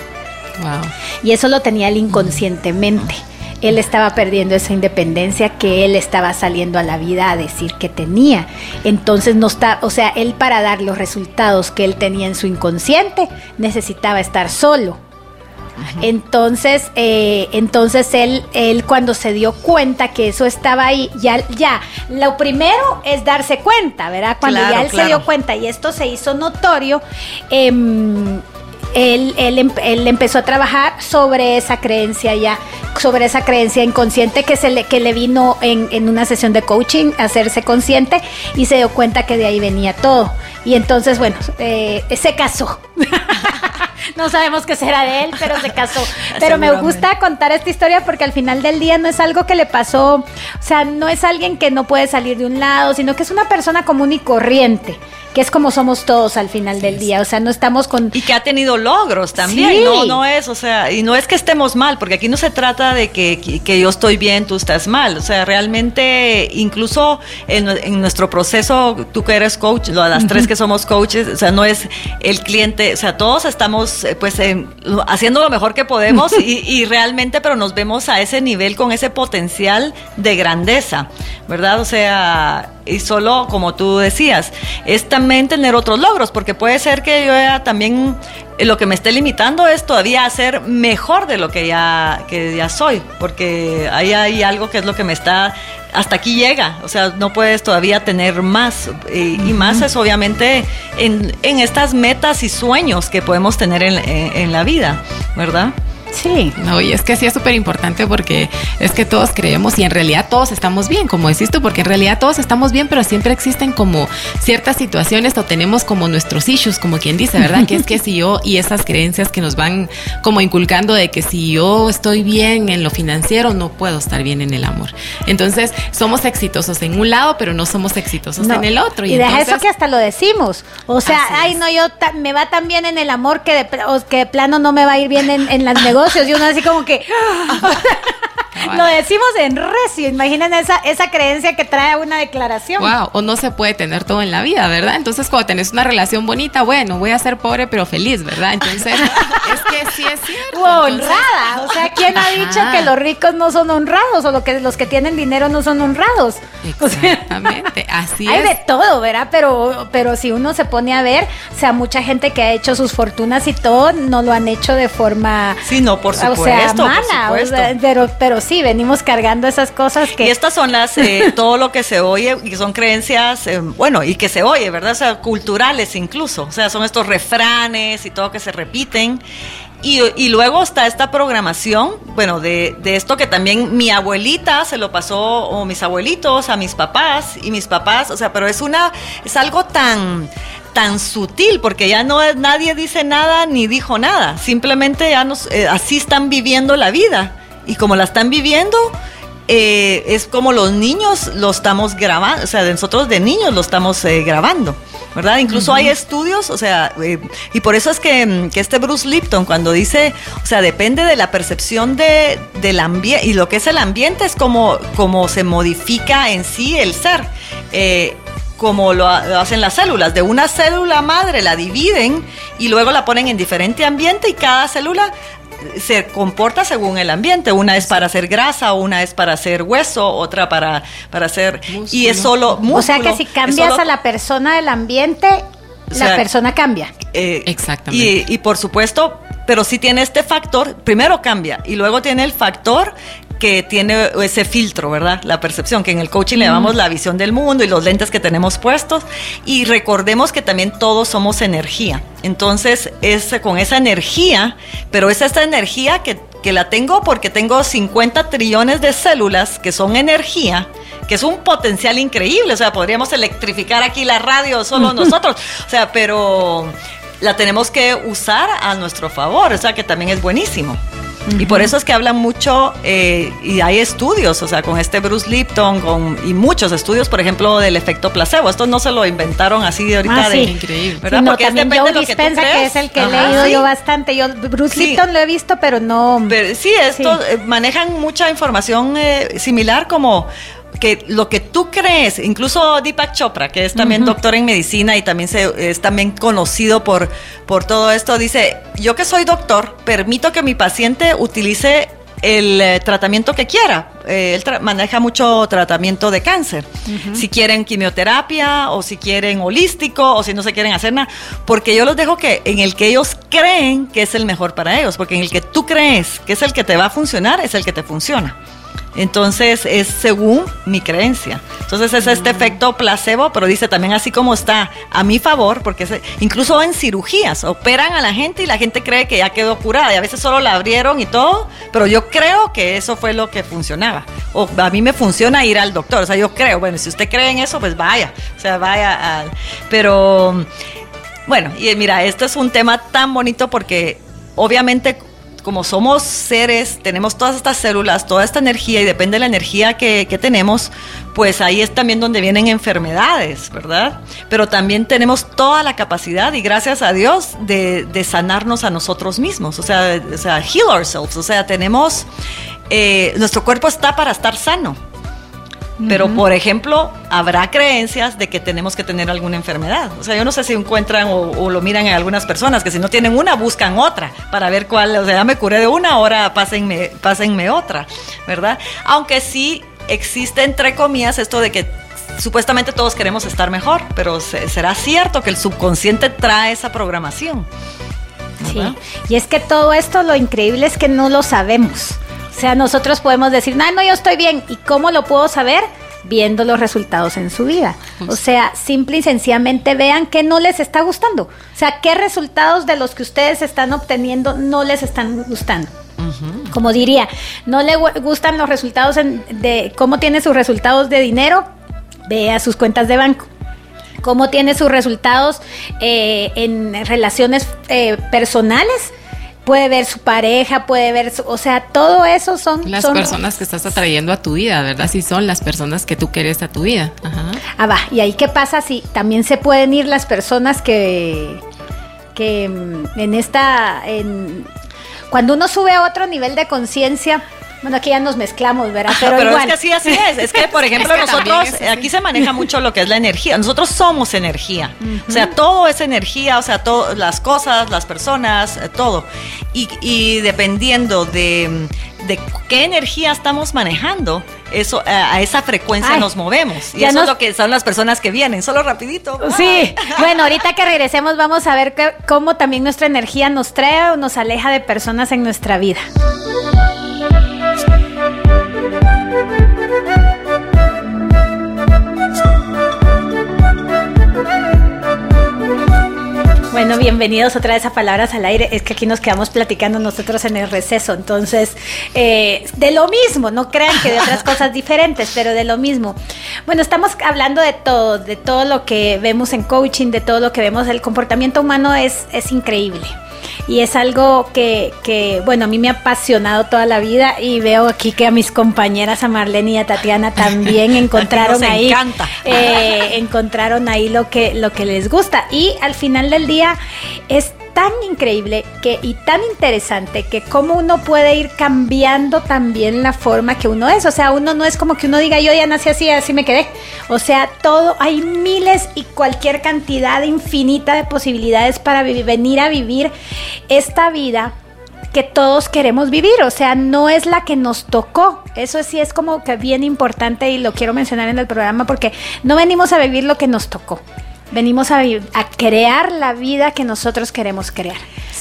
Wow. Y eso lo tenía él inconscientemente él estaba perdiendo esa independencia que él estaba saliendo a la vida a decir que tenía. Entonces no está, o sea, él para dar los resultados que él tenía en su inconsciente necesitaba estar solo. Entonces, eh, entonces él, él cuando se dio cuenta que eso estaba ahí, ya, ya, lo primero es darse cuenta, ¿verdad? Cuando ya él se dio cuenta y esto se hizo notorio, eh, él, él, él, empezó a trabajar sobre esa creencia ya, sobre esa creencia inconsciente que, se le, que le vino en, en una sesión de coaching, a hacerse consciente y se dio cuenta que de ahí venía todo. Y entonces, bueno, eh, se casó. no sabemos qué será de él, pero se casó. Pero me gusta contar esta historia porque al final del día no es algo que le pasó, o sea, no es alguien que no puede salir de un lado, sino que es una persona común y corriente que es como somos todos al final del día, o sea, no estamos con... Y que ha tenido logros también, no, no es, o sea, y no es que estemos mal, porque aquí no se trata de que, que, yo estoy bien, tú estás mal, o sea, realmente incluso en, en nuestro proceso, tú que eres coach, las tres que somos coaches, o sea, no es el cliente, o sea, todos estamos eh, pues haciendo lo mejor que podemos y, y realmente, pero nos vemos a ese nivel con ese potencial de grandeza, ¿verdad? O sea, y solo, como tú decías, es también tener otros logros, porque puede ser que yo ya también eh, lo que me esté limitando es todavía hacer mejor de lo que ya, que ya soy, porque ahí hay algo que es lo que me está, hasta aquí llega, o sea, no puedes todavía tener más, y, más es obviamente en, en, estas metas y sueños que podemos tener en, en la vida, ¿verdad? Sí. No, y es que sí es súper importante porque es que todos creemos y en realidad todos estamos bien, como decís tú, porque en realidad todos estamos bien, pero siempre existen como ciertas situaciones o tenemos como nuestros issues, como quien dice, ¿verdad? que es que si yo y esas creencias que nos van como inculcando de que si yo estoy bien en lo financiero, no puedo estar bien en el amor. Entonces, somos exitosos en un lado, pero no somos exitosos en el otro. Y, deja eso que hasta lo decimos. O sea, ay, no, yo me va tan bien en el amor que de, que de plano no me va a ir bien en, en las negociaciones y uno así como que lo decimos en recio, imaginen esa, esa creencia que trae una declaración. Wow, o no se puede tener todo en la vida, ¿verdad? Entonces cuando tenés una relación bonita, bueno, voy a ser pobre pero feliz, ¿verdad? Entonces es que sí es cierto. honrada, o sea, ¿quién ha dicho que los ricos no son honrados o lo que los que tienen dinero no son honrados? Exactamente, así hay de todo, ¿verdad? Pero, pero si uno se pone a ver, o sea, mucha gente que ha hecho sus fortunas y todo, no lo han hecho de forma... Sí, no, por supuesto. O sea, mala, pero, pero sí, venimos cargando esas cosas que... Y estas son las, eh, todo lo que se oye, y son creencias, eh, bueno, y que se oye, ¿verdad? O sea, culturales incluso, o sea, son estos refranes y todo que se repiten. Y, y, luego está esta programación, bueno, de, de, esto que también mi abuelita se lo pasó, o mis abuelitos, a mis papás, y mis papás, o sea, pero es una, es algo tan, tan sutil, porque ya no nadie dice nada ni dijo nada, simplemente ya nos, eh, así están viviendo la vida. Y como la están viviendo, eh, es como los niños lo estamos grabando, o sea, nosotros de niños lo estamos eh, grabando. ¿verdad? Incluso hay estudios, o sea, eh, y por eso es que, que, este Bruce Lipton cuando dice, o sea, depende de la percepción de, del ambiente, y lo que es el ambiente es como, como se modifica en sí el ser. como lo, hacen las células. De una célula madre la dividen y luego la ponen en diferente ambiente y cada célula se comporta según el ambiente. Una es para hacer grasa, una es para hacer hueso, otra para, para hacer... Y es solo músculo. O sea que si cambias a la persona del ambiente, la persona cambia. Eh, Exactamente. Y, y por supuesto, pero si tiene este factor, primero cambia y luego tiene el factor que tiene ese filtro, ¿verdad? La percepción, que en el coaching le llamamos la visión del mundo y los lentes que tenemos puestos. Y recordemos que también todos somos energía. Entonces, es con esa energía, pero es esta energía que, que la tengo porque tengo 50 trillones de células que son energía que es un potencial increíble, o sea, podríamos electrificar aquí la radio solo nosotros, o sea, pero la tenemos que usar a nuestro favor, o sea, que también es buenísimo. Y por eso es que hablan mucho, eh, y hay estudios, o sea, con este Bruce Lipton con, y muchos estudios, por ejemplo, del efecto placebo. Esto no se lo inventaron así de ahorita. Ah, de, Increíble. ¿verdad? Porque también Joe Dispensa, que, es el que he leído yo bastante. Yo Bruce Lipton lo he visto, pero no... sí, esto eh, manejan mucha información eh, similar como que lo que tú crees, incluso Deepak Chopra, que es también doctor en medicina y también se, es también conocido por, por todo esto, dice, yo que soy doctor, permito que mi paciente utilice el eh, tratamiento que quiera. eh, él maneja mucho tratamiento de cáncer. Si quieren quimioterapia o si quieren holístico o si no se quieren hacer nada, porque yo los dejo que en el que ellos creen que es el mejor para ellos, porque en el que tú crees que es el que te va a funcionar, es el que te funciona. Entonces es según mi creencia. Entonces es este efecto placebo, pero dice también así como está a mi favor, porque incluso en cirugías operan a la gente y la gente cree que ya quedó curada y a veces solo la abrieron y todo, pero yo creo que eso fue lo que funcionaba. O a mí me funciona ir al doctor, o sea, yo creo, bueno, si usted cree en eso, pues vaya, o sea, vaya al... Pero bueno, y mira, esto es un tema tan bonito porque obviamente como somos seres, tenemos todas estas células, toda esta energía y depende de la energía que, tenemos, pues ahí es también donde vienen enfermedades, ¿verdad? Pero también tenemos toda la capacidad y gracias a Dios de, sanarnos a nosotros mismos, o sea, o sea, heal ourselves, o sea, tenemos, eh, nuestro cuerpo está para estar sano. Pero, por ejemplo, habrá creencias de que tenemos que tener alguna enfermedad. O sea, yo no sé si encuentran o, lo miran en algunas personas, que si no tienen una, buscan otra para ver cuál, o sea, ya me curé de una, ahora pásenme, pásenme otra, ¿verdad? Aunque sí existe, entre comillas, esto de que supuestamente todos queremos estar mejor, pero será cierto que el subconsciente trae esa programación. Sí, y es que todo esto lo increíble es que no lo sabemos. O sea, nosotros podemos decir, no, no, yo estoy bien. ¿Y cómo lo puedo saber? Viendo los resultados en su vida. O sea, simple y sencillamente vean qué no les está gustando. O sea, qué resultados de los que ustedes están obteniendo no les están gustando. Como diría, no le gustan los resultados de cómo tiene sus resultados de dinero, vea sus cuentas de banco cómo tiene sus resultados eh, en relaciones eh, personales, puede ver su pareja, puede ver, su, o sea, todo eso son las personas que estás atrayendo a tu vida, ¿verdad? Si son las personas que tú quieres a tu vida. Ajá. Ah, va. Y ahí qué pasa si también se pueden ir las personas que que mm, en esta en cuando uno sube a otro nivel de conciencia, bueno, aquí ya nos mezclamos, ¿verdad? Pero, Pero es que así, así es. Es que, por ejemplo, nosotros, aquí se maneja mucho lo que es la energía. Nosotros somos energía. O sea, todo es energía, o sea, todas las cosas, las personas, eh, todo. Y, dependiendo de, qué energía estamos manejando, eso a esa frecuencia nos movemos. Y eso es lo que son las personas que vienen. Solo rapidito. Sí. bueno, ahorita que regresemos vamos a ver cómo también nuestra energía nos trae o nos aleja de personas en nuestra vida. Bueno, bienvenidos otra vez a Palabras al Aire. Es que aquí nos quedamos platicando nosotros en el receso. Entonces, eh, de lo mismo, no crean que de otras cosas diferentes, pero de lo mismo. Bueno, estamos hablando de todo, de todo lo que vemos en coaching, de todo lo que vemos. El comportamiento humano es, es increíble y es algo que, que, bueno, a mí me ha apasionado toda la vida y veo aquí que a mis compañeras, a Marlene y a Tatiana también encontraron ahí, eh, encontraron ahí lo que, lo que les gusta. Y al final del día es tan increíble que, y tan interesante que cómo uno puede ir cambiando también la forma que uno es. O sea, uno no es como que uno diga yo ya nací así, así me quedé. O sea, todo, hay miles y cualquier cantidad infinita de posibilidades para venir a vivir esta vida que todos queremos vivir, o sea, no es la que nos tocó. Eso sí es como que bien importante y lo quiero mencionar en el programa porque no venimos a vivir lo que nos tocó venimos a, a, crear la vida que nosotros queremos crear.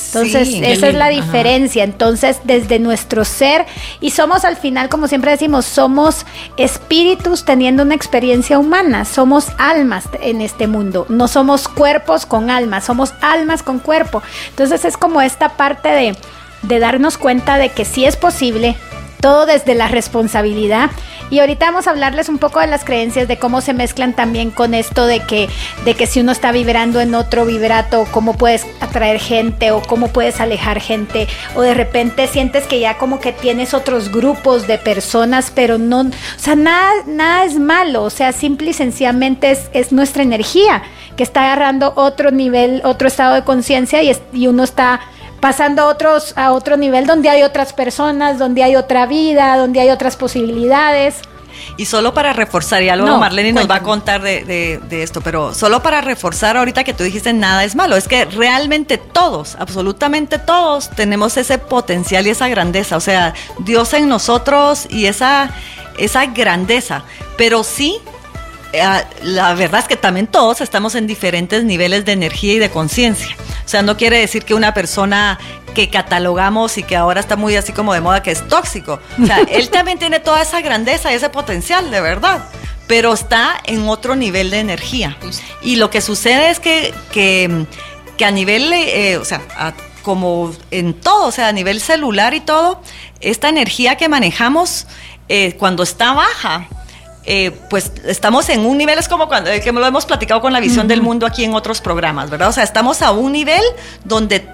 Entonces, esa es la diferencia. Entonces, desde nuestro ser, y somos al final, como siempre decimos, somos espíritus teniendo una experiencia humana, somos almas en este mundo, no somos cuerpos con almas, somos almas con cuerpo. Entonces, es como esta parte de, de darnos cuenta de que sí es posible, todo desde la responsabilidad. Y ahorita vamos a hablarles un poco de las creencias, de cómo se mezclan también con esto de que, de que si uno está vibrando en otro vibrato, cómo puedes atraer gente o cómo puedes alejar gente, o de repente sientes que ya como que tienes otros grupos de personas, pero no, o sea, nada, nada es malo, o sea, simple y sencillamente es, es nuestra energía que está agarrando otro nivel, otro estado de conciencia y, y uno está pasando a, otros, a otro nivel donde hay otras personas, donde hay otra vida, donde hay otras posibilidades. Y solo para reforzar, y algo Marlene nos va a contar de, de, esto, pero solo para reforzar ahorita que tú dijiste nada es malo, es que realmente todos, absolutamente todos, tenemos ese potencial y esa grandeza, o sea, Dios en nosotros y esa esa grandeza, pero sí la verdad es que también todos estamos en diferentes niveles de energía y de conciencia. O sea, no quiere decir que una persona que catalogamos y que ahora está muy así como de moda que es tóxico. O sea, él también tiene toda esa grandeza y ese potencial, de verdad. Pero está en otro nivel de energía. Y lo que sucede es que, que, a nivel, eh, o sea, como en todo, o sea, a nivel celular y todo, esta energía que manejamos eh, cuando está baja, eh, pues estamos en un nivel, es como cuando que lo hemos platicado con la visión del mundo aquí en otros programas, ¿verdad? O sea, estamos a un nivel donde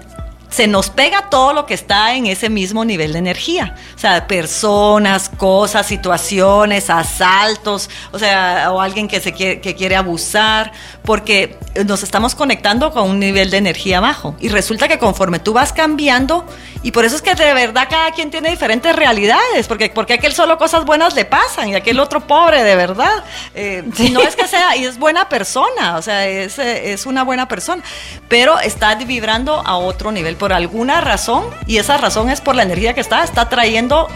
se nos pega todo lo que está en ese mismo nivel de energía. O sea, personas, cosas, situaciones, asaltos, o sea, o alguien que, se quiere, que quiere abusar, porque nos estamos conectando con un nivel de energía bajo. Y resulta que conforme tú vas cambiando, y por eso es que de verdad cada quien tiene diferentes realidades, porque, porque aquel solo cosas buenas le pasan y aquel otro pobre, de verdad. Eh, no es que sea, y es buena persona, o sea, es, es una buena persona, pero está vibrando a otro nivel por alguna razón, y esa razón es por la energía que está, está trayendo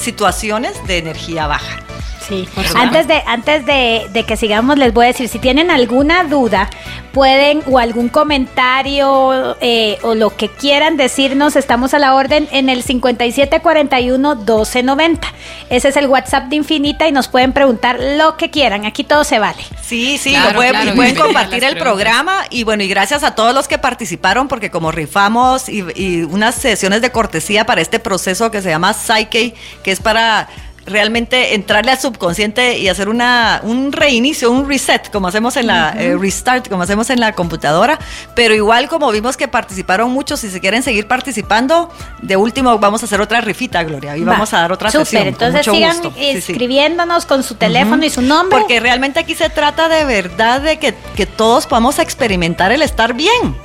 situaciones de energía baja. Sí. Antes de antes de, que sigamos les voy a decir si tienen alguna duda pueden o algún comentario eh, o lo que quieran decirnos estamos a la orden en el 5741 1290. Ese es el WhatsApp de Infinita y nos pueden preguntar lo que quieran. Aquí todo se vale. Sí, sí, pueden, pueden compartir el programa y bueno y gracias a todos los que participaron porque como rifamos y, y unas sesiones de cortesía para este proceso que se llama Psyche que es para realmente entrarle al subconsciente y hacer una, un reinicio, un reset, como hacemos en la eh, restart, como hacemos en la computadora. Pero igual como vimos que participaron muchos, si se quieren seguir participando, de último vamos a hacer otra rifita, Gloria, y vamos a dar otra sesión. Entonces sigan escribiéndonos con su teléfono y su nombre. Porque realmente aquí se trata de verdad de que, que todos podamos experimentar el estar bien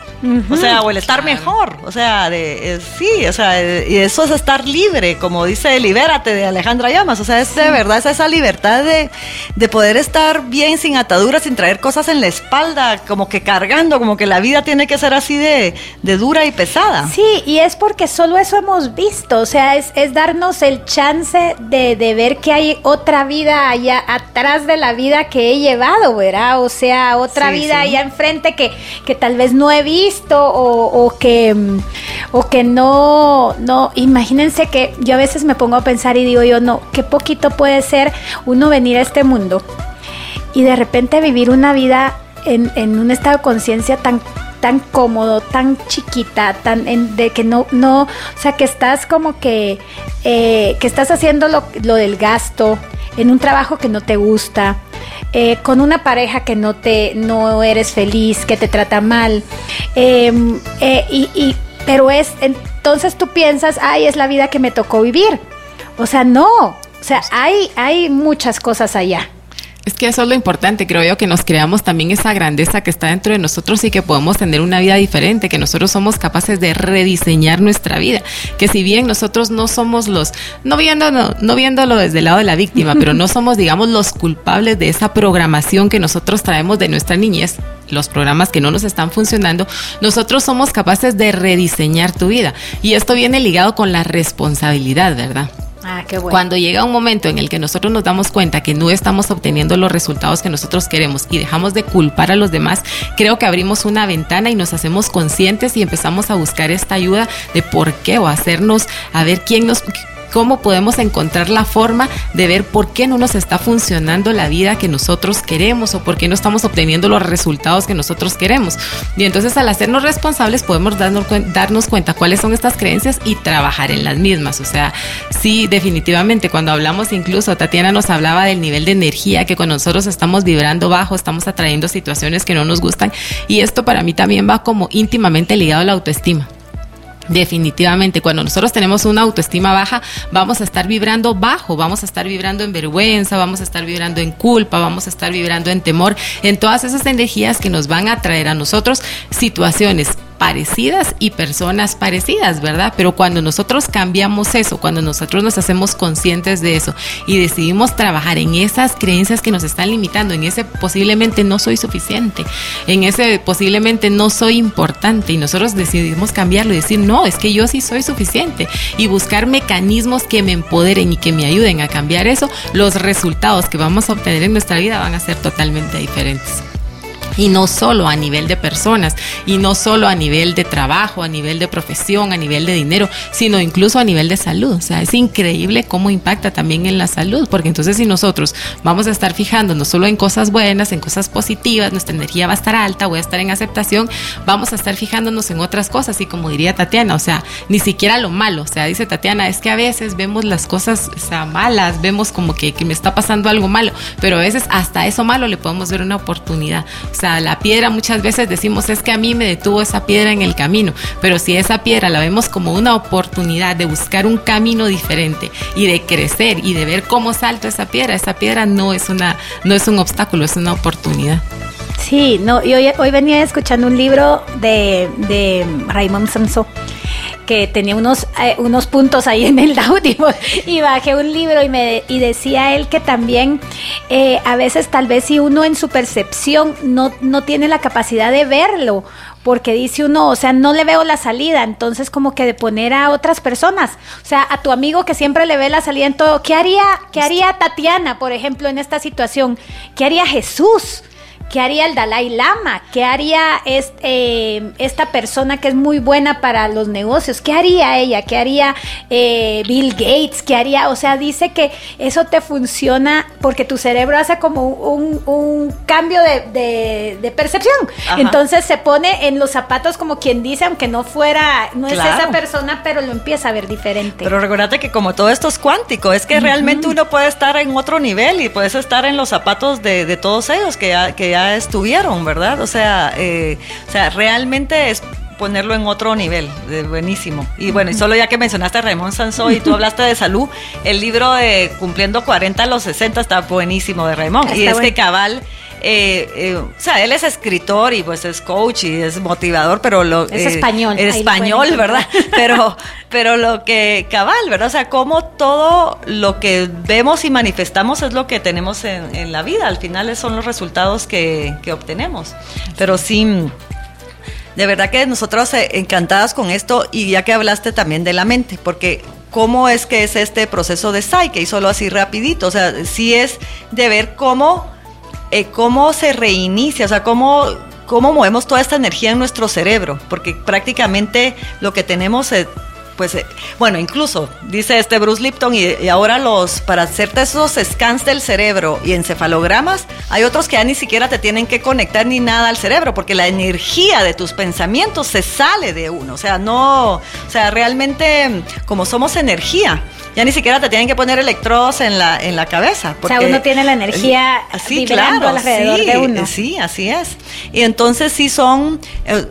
o sea, o el estar mejor, o sea, de, sí, o sea, y eso es estar libre, como dice Libérate de Alejandra Llamas, o sea, es de verdad es esa libertad de, de poder estar bien sin ataduras, sin traer cosas en la espalda, como que cargando, como que la vida tiene que ser así de, de dura y pesada. Sí, y es porque solo eso hemos visto, o sea, es, es darnos el chance de, de ver que hay otra vida allá atrás de la vida que he llevado, ¿verdad? O sea, otra vida allá enfrente que, que tal vez no he visto o, que, o que no, no, imagínense que yo a veces me pongo a pensar y digo yo, no, qué poquito puede ser uno venir a este mundo y de repente vivir una vida en, en un estado de conciencia tan tan cómodo, tan chiquita, tan de que no, no, o sea, que estás como que, eh, que estás haciendo lo, lo, del gasto en un trabajo que no te gusta, eh, con una pareja que no te no eres feliz, que te trata mal. Em, eh, y, pero es, entonces tú piensas, ay, es la vida que me tocó vivir. O sea, no. O sea, hay, hay muchas cosas allá. Es que eso es lo importante, creo yo, que nos creamos también esa grandeza que está dentro de nosotros y que podemos tener una vida diferente, que nosotros somos capaces de rediseñar nuestra vida, que si bien nosotros no somos los, no, viendo, no, viéndolo desde el lado de la víctima, pero no somos, digamos, los culpables de esa programación que nosotros traemos de nuestra niñez, los programas que no nos están funcionando, nosotros somos capaces de rediseñar tu vida. Y esto viene ligado con la responsabilidad, ¿verdad? Ah, qué bueno. Cuando llega un momento en el que nosotros nos damos cuenta que no estamos obteniendo los resultados que nosotros queremos y dejamos de culpar a los demás, creo que abrimos una ventana y nos hacemos conscientes y empezamos a buscar esta ayuda de por qué o hacernos a ver quién nos cómo podemos encontrar la forma de ver por qué no nos está funcionando la vida que nosotros queremos o por qué no estamos obteniendo los resultados que nosotros queremos. Y entonces al hacernos responsables podemos darnos, darnos cuenta cuáles son estas creencias y trabajar en las mismas. O sea, sí, definitivamente, cuando hablamos incluso, Tatiana nos hablaba del nivel de energía que con nosotros estamos vibrando bajo, estamos atrayendo situaciones que no nos gustan y esto para mí también va como íntimamente ligado a la autoestima. Definitivamente, cuando nosotros tenemos una autoestima baja, vamos a estar vibrando bajo, vamos a estar vibrando en vergüenza, vamos a estar vibrando en culpa, vamos a estar vibrando en temor, en todas esas energías que nos van a traer a nosotros situaciones parecidas y personas parecidas, ¿verdad? Pero cuando nosotros cambiamos eso, cuando nosotros nos hacemos conscientes de eso y decidimos trabajar en esas creencias que nos están limitando, en ese posiblemente no soy suficiente, en ese posiblemente no soy importante y nosotros decidimos cambiarlo y decir, no, es que yo sí soy suficiente y buscar mecanismos que me empoderen y que me ayuden a cambiar eso, los resultados que vamos a obtener en nuestra vida van a ser totalmente diferentes y no solo a nivel de personas, y no solo a nivel de trabajo, a nivel de profesión, a nivel de dinero, sino incluso a nivel de salud. O sea, es increíble cómo impacta también en la salud, porque entonces si nosotros vamos a estar fijándonos solo en cosas buenas, en cosas positivas, nuestra energía va a estar alta, voy a estar en aceptación, vamos a estar fijándonos en otras cosas, y como diría Tatiana, o sea, ni siquiera lo malo, o sea, dice Tatiana, es que a veces vemos las cosas malas, vemos como que, que me está pasando algo malo, pero a veces hasta eso malo le podemos ver una oportunidad. La piedra muchas veces decimos es que a mí me detuvo esa piedra en el camino, pero si esa piedra la vemos como una oportunidad de buscar un camino diferente y de crecer y de ver cómo salto esa piedra, esa piedra no es una no es un obstáculo, es una oportunidad. Sí, no, y hoy, hoy venía escuchando un libro de, de Raymond Samso que tenía unos, eh, unos puntos ahí en el audio y bajé un libro y, me, y decía él que también eh, a veces tal vez si uno en su percepción no, no tiene la capacidad de verlo porque dice uno, o sea, no le veo la salida, entonces como que de poner a otras personas, o sea, a tu amigo que siempre le ve la salida en todo, ¿qué haría, qué haría Tatiana, por ejemplo, en esta situación? ¿Qué haría Jesús? ¿Qué haría el Dalai Lama? ¿Qué haría eh, esta persona que es muy buena para los negocios? ¿Qué haría ella? ¿Qué haría eh, Bill Gates? ¿Qué haría? O sea, dice que eso te funciona porque tu cerebro hace como un, cambio de, percepción. Entonces se pone en los zapatos como quien dice, aunque no fuera, no es esa persona, pero lo empieza a ver diferente. Pero recuérdate que como todo esto es cuántico, es que realmente uno puede estar en otro nivel y puedes estar en los zapatos de, todos ellos que que ya estuvieron, ¿verdad? O sea, eh, o sea, realmente es ponerlo en otro nivel, buenísimo. Y bueno, y solo ya que mencionaste a Raymond Sansó y tú hablaste de salud, el libro de Cumpliendo 40 a los 60 está buenísimo de Raymond. y es que cabal eh, eh, o sea, él es escritor y pues es coach y es motivador, pero lo... Es eh, español. Es español, ¿verdad? pero, pero lo que cabal, ¿verdad? O sea, como todo lo que vemos y manifestamos es lo que tenemos en, la vida. Al final son los resultados que, que obtenemos. Pero sí de verdad que nosotros encantadas con esto y ya que hablaste también de la mente, porque cómo es que es este proceso de Psyche, y solo así rapidito, o sea, sí es de ver cómo eh, cómo se reinicia, o sea, cómo, cómo movemos toda esta energía en nuestro cerebro, porque prácticamente lo que tenemos es pues eh, bueno, incluso dice este Bruce Lipton y, ahora los para hacerte esos scans del cerebro y encefalogramas, hay otros que ya ni siquiera te tienen que conectar ni nada al cerebro porque la energía de tus pensamientos se sale de uno, o sea, no, o sea, realmente como somos energía, ya ni siquiera te tienen que poner electrodos en la en la cabeza, porque, o sea, uno tiene la energía así claro, alrededor sí, de uno. Sí, así es. Y entonces sí son eh,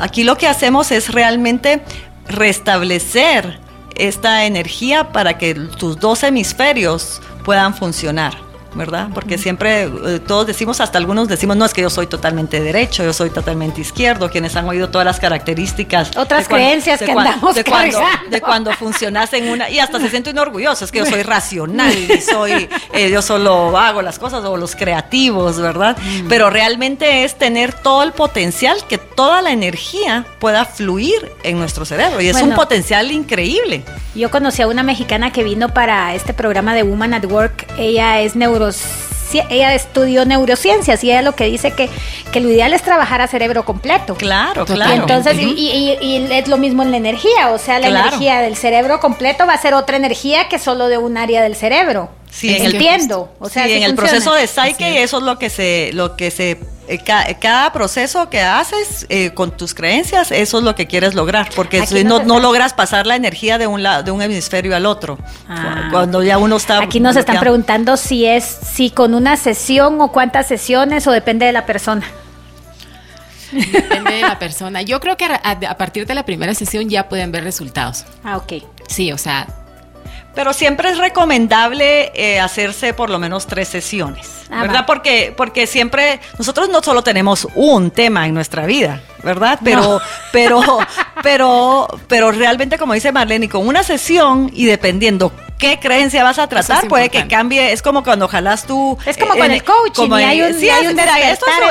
aquí lo que hacemos es realmente restablecer esta energía para que tus dos hemisferios puedan funcionar. ¿Verdad? Porque siempre eh, todos decimos, hasta algunos decimos, no es que yo soy totalmente derecho, yo soy totalmente izquierdo, quienes han oído todas las características. Otras creencias que andamos de cuando, de cuando funcionas en una, y hasta se siente un orgulloso, es que yo soy racional y soy, eh, yo solo hago las cosas o los creativos, ¿verdad? Mm. Pero realmente es tener todo el potencial, que toda la energía pueda fluir en nuestro cerebro y es un potencial increíble. Yo conocí a una mexicana que vino para este programa de Woman at Work, ella es neuro ella estudió neurociencias y ella lo que dice que, que lo ideal es trabajar a cerebro completo. Claro, claro. entonces, y, es lo mismo en la energía, o sea, la energía del cerebro completo va a ser otra energía que solo de un área del cerebro. Sí, entiendo. O sea, en el proceso de Psyche eso es lo que se, lo que se eh, cada proceso que haces eh, con tus creencias, eso es lo que quieres lograr, porque si no, no logras pasar la energía de un, lado, de un hemisferio al otro. Ah. Cuando ya uno está... Aquí nos están preguntando si es, si con una sesión o cuántas sesiones o depende de la persona. Depende de la persona. Yo creo que a, a partir de la primera sesión ya pueden ver resultados. Ah, ok. Sí, o sea, Pero siempre es recomendable eh, hacerse por lo menos tres sesiones, Ah, ¿verdad? va. Porque, porque siempre, nosotros no solo tenemos un tema en nuestra vida, ¿verdad? Pero, pero, pero, pero realmente, como dice Marlene, con una sesión y dependiendo qué creencia vas a tratar, es puede que cambie. Es como cuando jalas tú. Es como eh, con en- el coaching, como y hay un- sí, y hay un esto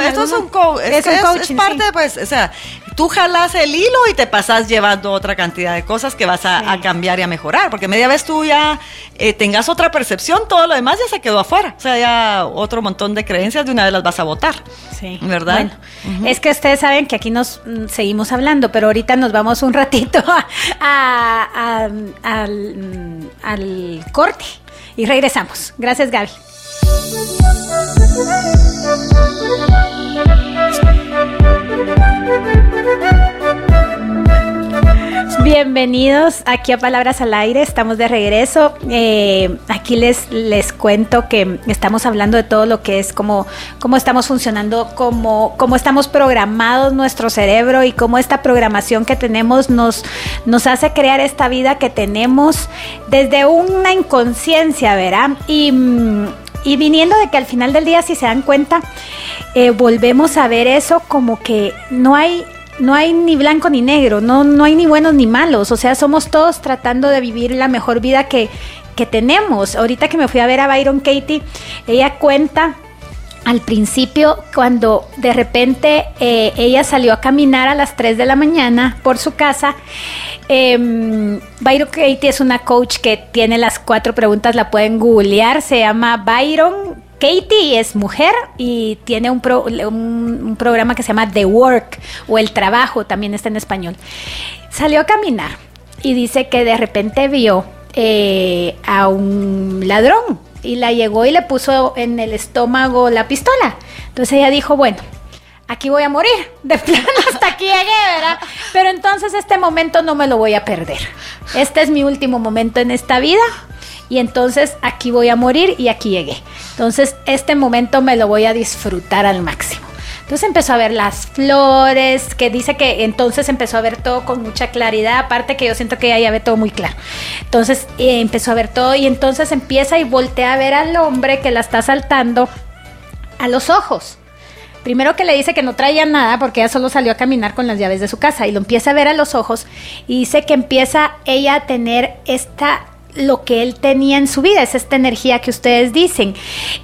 es, esto un co- es, un coaching, es parte, sí. pues, o sea, tú jalas el hilo y te pasas llevando otra cantidad de cosas que vas a, Sí. a cambiar y a mejorar, porque media vez tú ya eh, tengas otra percepción, todo lo demás ya se quedó afuera, o sea, ya otro montón de creencias de una vez las vas a votar. Sí. ¿Verdad? Bueno, es que ustedes saben que aquí nos mm, seguimos hablando, pero ahorita nos vamos un ratito a- a- a- al, mm, al corte y regresamos. Gracias, Gaby. Bienvenidos aquí a Palabras al Aire, estamos de regreso. Eh, aquí les, les cuento que estamos hablando de todo lo que es cómo, cómo estamos funcionando, cómo, cómo estamos programados nuestro cerebro y cómo esta programación que tenemos nos, nos hace crear esta vida que tenemos desde una inconsciencia, ¿verdad? Y, mm, y viniendo de que al final del día, si se dan cuenta, eh, volvemos a ver eso como que no hay no hay ni blanco ni negro, no, no hay ni buenos ni malos, o sea, somos todos tratando de vivir la mejor vida que, que tenemos. Ahorita que me fui a ver a Byron Katie, ella cuenta al principio cuando de repente eh, ella salió a caminar a las 3 de la mañana por su casa. Eh, Byron Katie es una coach que tiene las cuatro preguntas, la pueden googlear, se llama Byron Katie es mujer y tiene un programa que se llama The Work o El Trabajo, también está en español. Salió a caminar y dice que de repente vio eh, a un ladrón y la llegó y le puso en el estómago la pistola. Entonces ella dijo, bueno, aquí voy a morir, de plano hasta aquí llegué, ¿verdad? Pero entonces este momento no me lo voy a perder. Este es mi último momento en esta vida y entonces aquí voy a morir y aquí llegué. Entonces este momento me lo voy a disfrutar al máximo. Entonces empezó a ver las flores, que dice que entonces empezó a ver todo con mucha claridad, aparte que yo siento que ella ya ve todo muy claro. Entonces eh, empezó a ver todo y entonces empieza y voltea a ver al hombre que la está saltando a los ojos. Primero que le dice que no traía nada porque ella solo salió a caminar con las llaves de su casa y lo empieza a ver a los ojos y dice que empieza ella a tener esta lo que él tenía en su vida, es esta energía que ustedes dicen,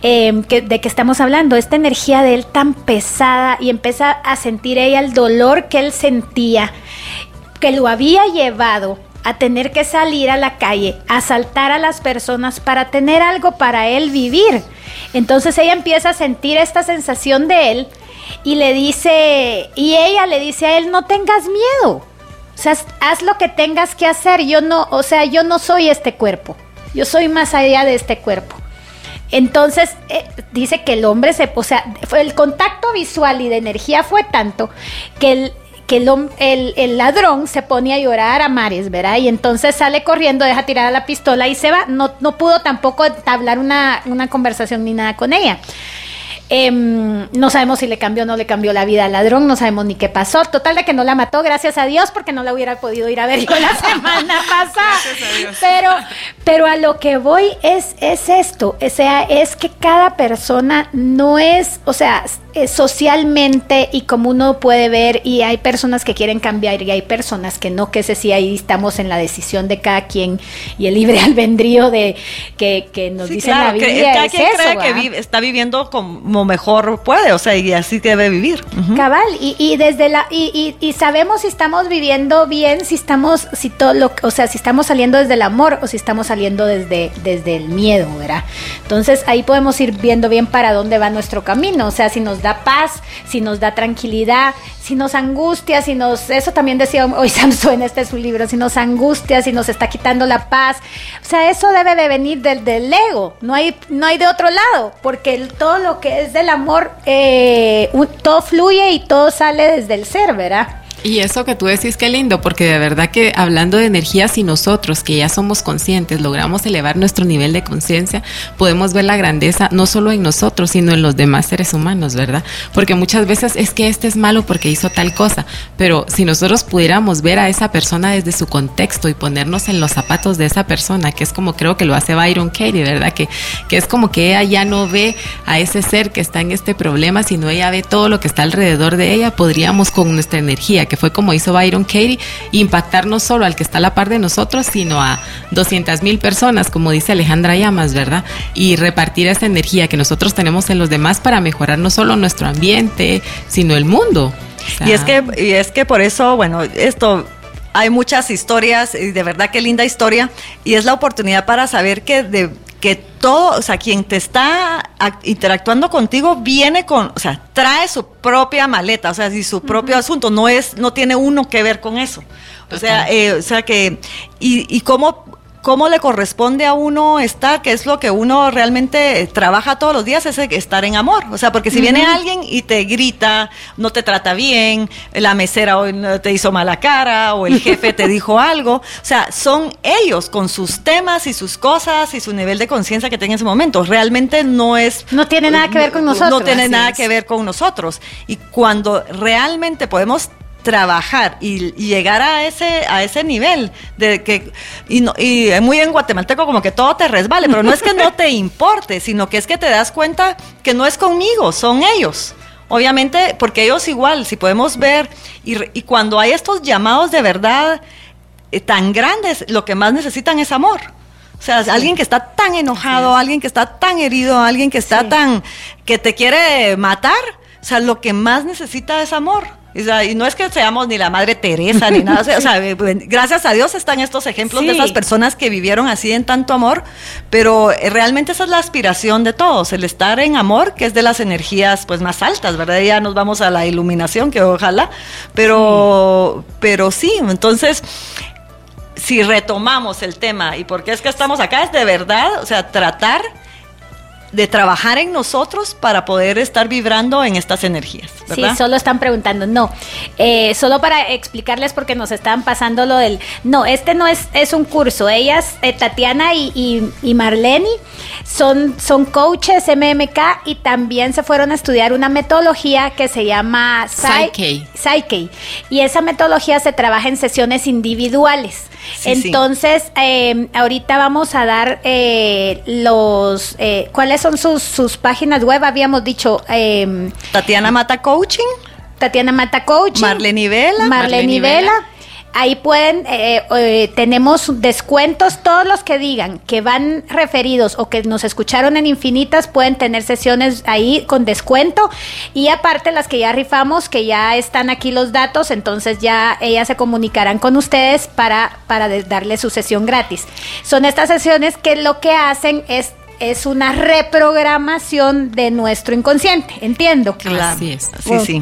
eh, que, de que estamos hablando, esta energía de él tan pesada y empieza a sentir ella el dolor que él sentía, que lo había llevado a tener que salir a la calle, a asaltar a las personas para tener algo para él vivir. Entonces ella empieza a sentir esta sensación de él y le dice, y ella le dice a él, no tengas miedo. O sea, haz lo que tengas que hacer. Yo no, o sea, yo no soy este cuerpo. Yo soy más allá de este cuerpo. Entonces, eh, dice que el hombre se, o sea, el contacto visual y de energía fue tanto que el, que el ladrón se pone a llorar a mares, ¿verdad? Y entonces sale corriendo, deja tirada la pistola y se va. No, no pudo tampoco entablar una, una conversación ni nada con ella. Em, no sabemos si le cambió o no le cambió la vida al ladrón, no sabemos ni qué pasó. Total de que no la mató, gracias a Dios, porque no la hubiera podido ir a ver yo la semana pasada. Gracias a Dios. Pero, pero a lo que voy es, es esto, o sea, es que cada persona no es, o sea, eh, socialmente y como uno puede ver, y hay personas que quieren cambiar y hay personas que no, que ese sí, ahí estamos en la decisión de cada quien y el libre albedrío de que, que nos Sí, dice claro, la que Biblia. cada es quien eso, cree que está viviendo como mejor puede, o sea, y así debe vivir. Ujú. Cabal, y, y desde la, y, y- y sabemos si estamos viviendo bien, si estamos, si todo lo, o sea, si estamos saliendo desde el amor o si estamos saliendo desde, desde el miedo, ¿verdad? Entonces ahí podemos ir viendo bien para dónde va nuestro camino, o sea, si nos da paz, si nos da tranquilidad, si nos angustia, si nos, eso también decía hoy Samson, este es su libro, si nos angustia, si nos está quitando la paz, o sea, eso debe de venir del, del ego, no hay, no hay de otro lado, porque el- todo lo que es del amor, eh, todo fluye y todo sale desde el ser, ¿verdad? Y eso que tú decís, qué lindo, porque de verdad que hablando de energía, si nosotros, que ya somos conscientes, logramos elevar nuestro nivel de conciencia, podemos ver la grandeza no solo en nosotros, sino en los demás seres humanos, ¿verdad? Porque muchas veces es que este es malo porque hizo tal cosa, pero si nosotros pudiéramos ver a esa persona desde su contexto y ponernos en los zapatos de esa persona, que es como creo que lo hace Byron Katie, ¿verdad? Que, que es como que ella ya no ve a ese ser que está en este problema, sino ella ve todo lo que está alrededor de ella, podríamos con nuestra energía, que fue como hizo Byron Katie, impactar no solo al que está a la par de nosotros, sino a 200 mil personas, como dice Alejandra Llamas, ¿verdad? Y repartir esa energía que nosotros tenemos en los demás para mejorar no solo nuestro ambiente, sino el mundo. y es que, y es que por eso, bueno, esto hay muchas historias y de verdad qué linda historia y es la oportunidad para saber que de que todo, o sea, quien te está interactuando contigo viene con, o sea, trae su propia maleta, o sea, y su propio asunto, no es, no tiene uno que ver con eso. O sea, eh, o sea que, y, y cómo cómo le corresponde a uno estar, que es lo que uno realmente trabaja todos los días, es estar en amor. O sea, porque si viene alguien y te grita, no te trata bien, la mesera hoy te hizo mala cara o el jefe te dijo algo, o sea, son ellos con sus temas y sus cosas y su nivel de conciencia que tienen en ese momento. Realmente no es... No tiene nada que ver con nosotros. No tiene nada que ver con nosotros. Y cuando realmente podemos trabajar y, llegar a ese a ese nivel de que y, no, y muy en guatemalteco como que todo te resbale pero no es que no te importe sino que es que te das cuenta que no es conmigo son ellos. Obviamente porque ellos igual si podemos ver y, y cuando hay estos llamados de verdad eh, tan grandes lo que más necesitan es amor. O sea, alguien que está tan enojado, alguien que está tan herido, alguien que está tan que te quiere matar, o sea, lo que más necesita es amor y no es que seamos ni la Madre Teresa ni nada, o sea, eh, gracias a Dios están estos ejemplos de esas personas que vivieron así en tanto amor, pero eh, realmente esa es la aspiración de todos, el estar en amor, que es de las energías pues más altas, ¿verdad? Ya nos vamos a la iluminación, que ojalá, pero sí. pero sí, entonces si retomamos el tema y por qué es que estamos acá es de verdad, o sea, tratar de trabajar en nosotros para poder estar vibrando en estas energías. ¿verdad? Sí, solo están preguntando, no, eh, solo para explicarles porque nos están pasando lo del, no, este no es, es un curso, ellas, eh, Tatiana y, y, y, Marlene, son, son coaches MMK y también se fueron a estudiar una metodología que se llama Psyche. Psyche. Y esa metodología se trabaja en sesiones individuales. Entonces, em, ahorita vamos a dar eh, los, eh, ¿cuáles son sus, sus páginas web? Habíamos dicho... Eh, Tatiana Mata Coaching. Tatiana Mata Coaching. Marlene Vela. Marlene, Vela. Ahí pueden, eh, eh, tenemos descuentos, todos los que digan que van referidos o que nos escucharon en Infinitas pueden tener sesiones ahí con descuento y aparte las que ya rifamos, que ya están aquí los datos, entonces ya ellas se comunicarán con ustedes para, para darle su sesión gratis. Son estas sesiones que lo que hacen es es una reprogramación de nuestro inconsciente, entiendo. Claro. Así es. Sí, sí.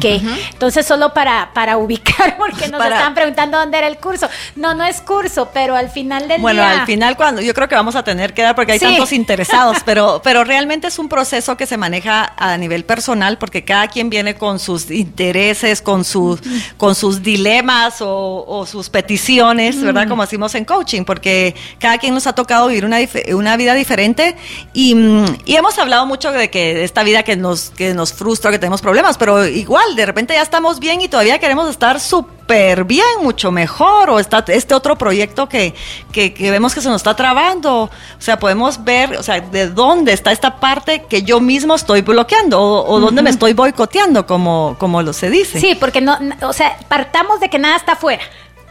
Entonces, solo para, para ubicar, porque nos estaban preguntando dónde era el curso. No, no es curso, pero al final del bueno, día. Bueno, al final, cuando yo creo que vamos a tener que dar, porque hay tantos interesados, pero, pero realmente es un proceso que se maneja a nivel personal, porque cada quien viene con sus intereses, con sus, con sus dilemas o, sus peticiones, ¿verdad? Como decimos en coaching, porque cada quien nos ha tocado vivir una, una vida diferente Mm, y, hemos hablado mucho de que esta vida que nos, que nos frustra, que tenemos problemas, pero igual, de repente ya estamos bien y todavía queremos estar súper bien, mucho mejor, o está este otro proyecto que, que, vemos que se nos está trabando. O sea, podemos ver, o sea, de dónde está esta parte que yo mismo estoy bloqueando o, dónde me estoy boicoteando, como, como lo se dice. Sí, porque no, o sea, partamos de que nada está afuera.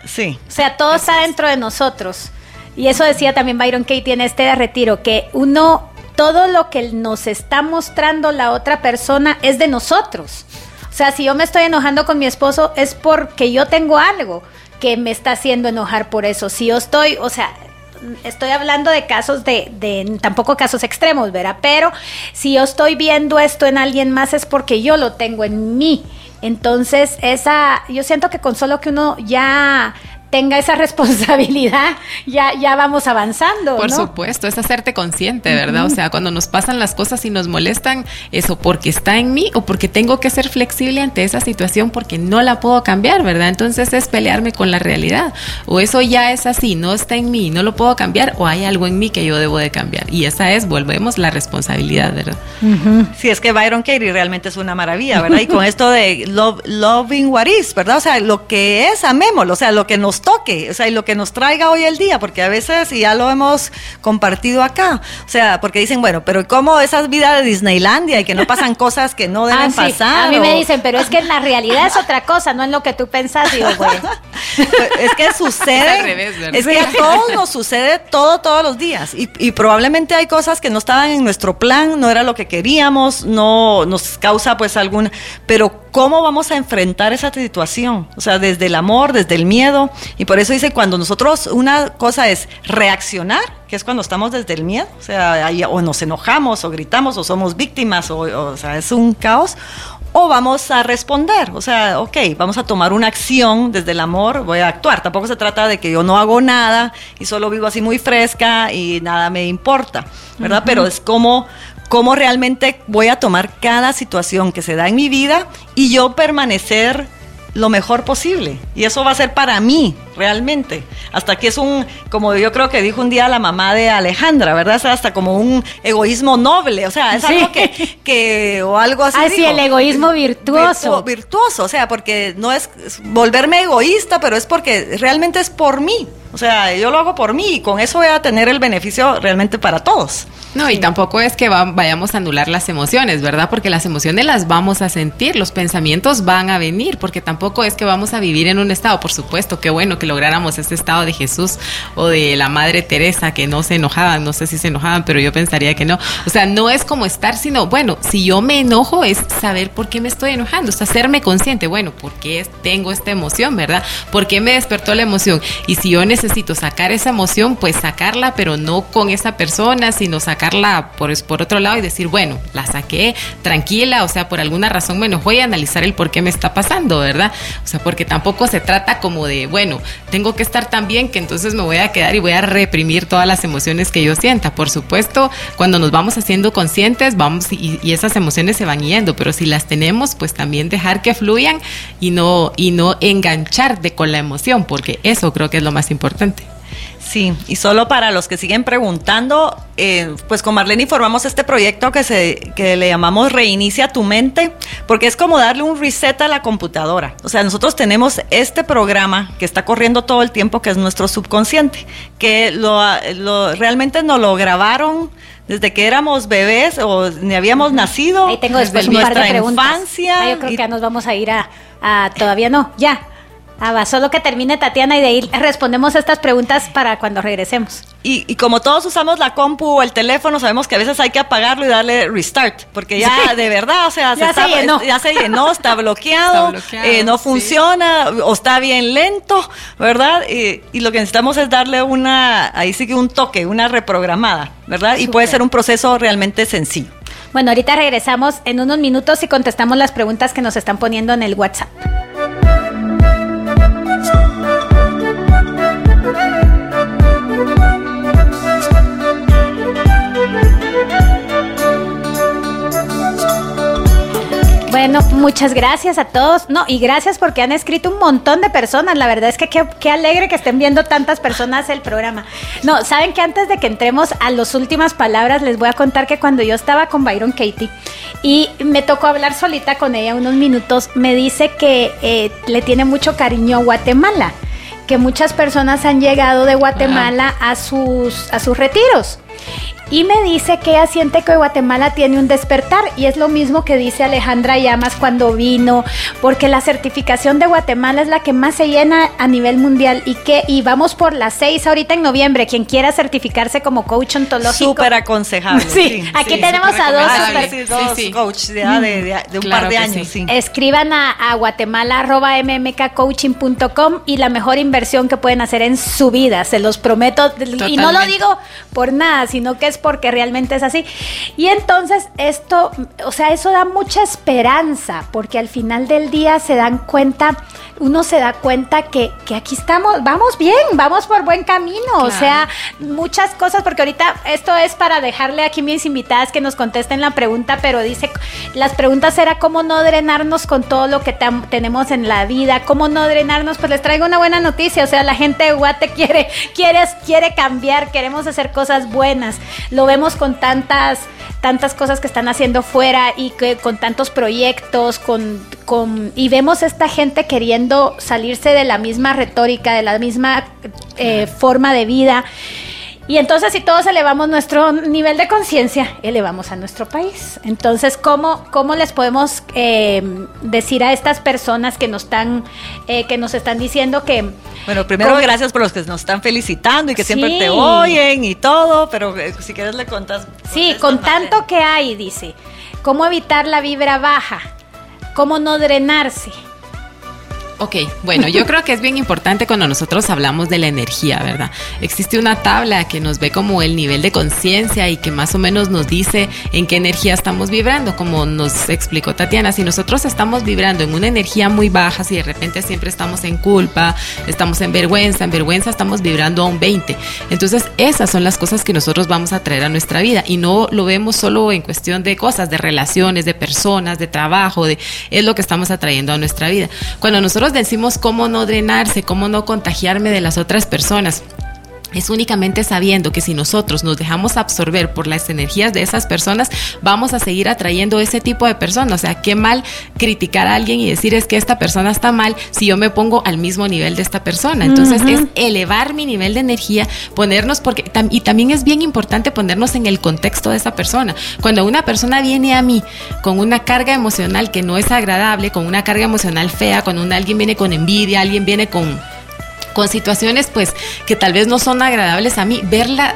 Sí. O sea, todo está dentro de nosotros. Y eso decía también Byron Katie en este retiro, que uno todo lo que nos está mostrando la otra persona es de nosotros. O sea, si yo me estoy enojando con mi esposo es porque yo tengo algo que me está haciendo enojar por eso. Si yo estoy, o sea, estoy hablando de casos de, tampoco casos extremos, ¿verdad? Pero si yo estoy viendo esto en alguien más es porque yo lo tengo en mí. Entonces, esa, yo siento que con solo que uno ya tenga esa responsabilidad, ya, ya vamos avanzando. Por supuesto, es hacerte consciente, ¿verdad? O sea, cuando nos pasan las cosas y nos molestan, eso porque está en mí o porque tengo que ser flexible ante esa situación porque no la puedo cambiar, ¿verdad? Entonces es pelearme con la realidad. O eso ya es así, no está en mí, no lo puedo cambiar, o hay algo en mí que yo debo de cambiar. Y esa es, volvemos, la responsabilidad, ¿verdad? Sí, es que Byron Katie realmente es una maravilla, ¿verdad? Y con esto de love, loving what is, ¿verdad? O sea, lo que es, amémoslo, o sea, lo que nos toque, o sea, y lo que nos traiga hoy el día, porque a veces, y ya lo hemos compartido acá, o sea, porque dicen, bueno, pero ¿cómo esas vidas de Disneylandia y que no pasan cosas que no deben Ah, sí. pasar? A mí o- me dicen, pero es que en la realidad es otra cosa, no es lo que tú pensás. Digo, güey. es que sucede, Es al revés, ¿verdad? es que a todos nos sucede todo, todos los días. Y, y probablemente hay cosas que no estaban en nuestro plan, no era lo que queríamos, no nos causa pues alguna, pero ¿cómo vamos a enfrentar esa situación? O sea, desde el amor, desde el miedo. Y por eso dice, cuando nosotros, una cosa es reaccionar, que es cuando estamos desde el miedo, o sea, ahí o nos enojamos, o gritamos, o somos víctimas, o, o sea, es un caos. O vamos a responder, o sea, ok, vamos a tomar una acción desde el amor, voy a actuar. Tampoco se trata de que yo no hago nada y solo vivo así muy fresca y nada me importa, ¿verdad? Pero es como, cómo realmente voy a tomar cada situación que se da en mi vida y yo permanecer lo mejor posible. Y eso va a ser para mí, realmente. Hasta que es un, como yo creo que dijo un día la mamá de Alejandra, ¿verdad? Es hasta como un egoísmo noble, o sea, es Sí. algo que, que, o algo así. Ah, sí, dijo. el egoísmo virtuoso. Virtu- virtuoso, o sea, porque no es es volverme egoísta, pero es porque realmente es por mí. O sea, yo lo hago por mí y con eso voy a tener el beneficio realmente para todos. No, y tampoco es que va- vayamos a anular las emociones, ¿verdad? Porque las emociones las vamos a sentir, los pensamientos van a venir, porque tampoco es que vamos a vivir en un estado, por supuesto, qué bueno que lográramos ese estado de Jesús o de la Madre Teresa, que no se enojaban, no sé si se enojaban, pero yo pensaría que no. O sea, no es como estar, sino, bueno, si yo me enojo es saber por qué me estoy enojando, o hacerme consciente, bueno, ¿por qué tengo esta emoción, verdad? ¿Por qué me despertó la emoción? Y si yo necesito sacar esa emoción, pues sacarla, pero no con esa persona, sino sacarla por, por otro lado y decir, bueno, la saqué tranquila, o sea, por alguna razón me enojó y analizar el por qué me está pasando, ¿verdad? O sea, porque tampoco se trata como de, bueno, tengo que estar tan bien que entonces me voy a quedar y voy a reprimir todas las emociones que yo sienta. Por supuesto, cuando nos vamos haciendo conscientes, vamos y, y esas emociones se van yendo, pero si las tenemos, pues también dejar que fluyan y no, y no enganchar de con la emoción, porque eso creo que es lo más importante. Sí, y solo para los que siguen preguntando, eh, pues con Marlene informamos este proyecto que, se, que le llamamos Reinicia tu mente, porque es como darle un reset a la computadora. O sea, nosotros tenemos este programa que está corriendo todo el tiempo, que es nuestro subconsciente, que lo, lo realmente nos lo grabaron desde que éramos bebés o ni habíamos nacido. Ahí tengo después un par de preguntas. infancia. Ah, yo creo y- que ya nos vamos a ir a, a- todavía no, ya. Ah, va, solo que termine Tatiana y de ahí respondemos estas preguntas para cuando regresemos. Y, y como todos usamos la compu o el teléfono, sabemos que a veces hay que apagarlo y darle restart, porque ya Sí. de verdad, o sea, Ya se está- llenó. ya se llenó, está bloqueado, Está bloqueado, eh, no sí. funciona o está bien lento, ¿verdad? Y, y lo que necesitamos es darle una, ahí sí que un toque, una reprogramada, ¿verdad? Y puede ser un proceso realmente sencillo. Bueno, ahorita regresamos en unos minutos y contestamos las preguntas que nos están poniendo en el WhatsApp. Bueno, muchas gracias a todos. No, y gracias porque han escrito un montón de personas. La verdad es que qué, qué alegre que estén viendo tantas personas el programa. No, saben que antes de que entremos a las últimas palabras, les voy a contar que cuando yo estaba con Byron Katie y me tocó hablar solita con ella unos minutos, me dice que eh, le tiene mucho cariño a Guatemala, que muchas personas han llegado de Guatemala a sus, a sus retiros. Y me dice que ella siente que Guatemala tiene un despertar y es lo mismo que dice Alejandra Llamas cuando vino, porque la certificación de Guatemala es la que más se llena a nivel mundial y que y vamos por las seis ahorita en noviembre, quien quiera certificarse como coach ontológico. Súper aconsejable. Sí, aquí tenemos a dos Ah, super- dos Sí, sí. coach de, de- de- de un Claro par de años, sí. sí. Escriban a, a guatemala arroba mmkcoaching.com y la mejor inversión que pueden hacer en su vida, se los prometo. Y no lo digo por nada, sino que es porque realmente es así. Y entonces esto, o sea, eso da mucha esperanza, porque al final del día se dan cuenta, uno se da cuenta que, que aquí estamos, vamos bien, vamos por buen camino, o sea, muchas cosas, porque ahorita esto es para dejarle aquí mis invitadas que nos contesten la pregunta, pero dice, las preguntas era cómo no drenarnos con todo lo que tenemos en la vida, cómo no drenarnos, pues les traigo una buena noticia, o sea, la gente de Guate quiere, quiere, quiere cambiar, queremos hacer cosas buenas, lo vemos con tantas tantas cosas que están haciendo fuera y que con tantos proyectos, con, con, y vemos esta gente queriendo salirse de la misma retórica, de la misma eh, forma de vida. Y entonces si todos elevamos nuestro nivel de conciencia, elevamos a nuestro país. Entonces, ¿cómo, cómo les podemos eh, decir a estas personas que nos están, eh, que nos están diciendo que... Bueno, primero gracias por los que nos están felicitando y que siempre te oyen y todo, pero eh, si quieres le contas. Sí, con tanto que hay, dice, ¿cómo evitar la vibra baja? ¿Cómo no drenarse? Ok, bueno, yo creo que es bien importante cuando nosotros hablamos de la energía, ¿verdad? Existe una tabla que nos ve como el nivel de conciencia y que más o menos nos dice en qué energía estamos vibrando, como nos explicó Tatiana. Si nosotros estamos vibrando en una energía muy baja, si de repente siempre estamos en culpa, estamos en vergüenza, en vergüenza estamos vibrando a un 20. Entonces, esas son las cosas que nosotros vamos a traer a nuestra vida y no lo vemos solo en cuestión de cosas, de relaciones, de personas, de trabajo, de es lo que estamos atrayendo a nuestra vida. Cuando nosotros decimos cómo no drenarse, cómo no contagiarme de las otras personas es únicamente sabiendo que si nosotros nos dejamos absorber por las energías de esas personas, vamos a seguir atrayendo ese tipo de personas. O sea, qué mal criticar a alguien y decir es que esta persona está mal si yo me pongo al mismo nivel de esta persona. Entonces es elevar mi nivel de energía, ponernos, porque y también es bien importante ponernos en el contexto de esa persona. Cuando una persona viene a mí con una carga emocional que no es agradable, con una carga emocional fea, cuando alguien viene con envidia, alguien viene con con situaciones pues que tal vez no son agradables a mí, verla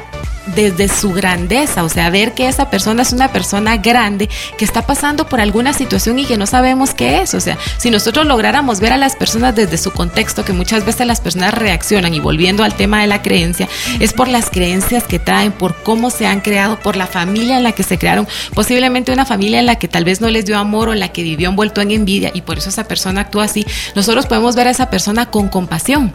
desde su grandeza, o sea, ver que esa persona es una persona grande que está pasando por alguna situación y que no sabemos qué es, o sea, si nosotros lográramos ver a las personas desde su contexto, que muchas veces las personas reaccionan y volviendo al tema de la creencia, es por las creencias que traen, por cómo se han creado, por la familia en la que se crearon, posiblemente una familia en la que tal vez no les dio amor o en la que vivió envuelto en envidia y por eso esa persona actúa así, nosotros podemos ver a esa persona con compasión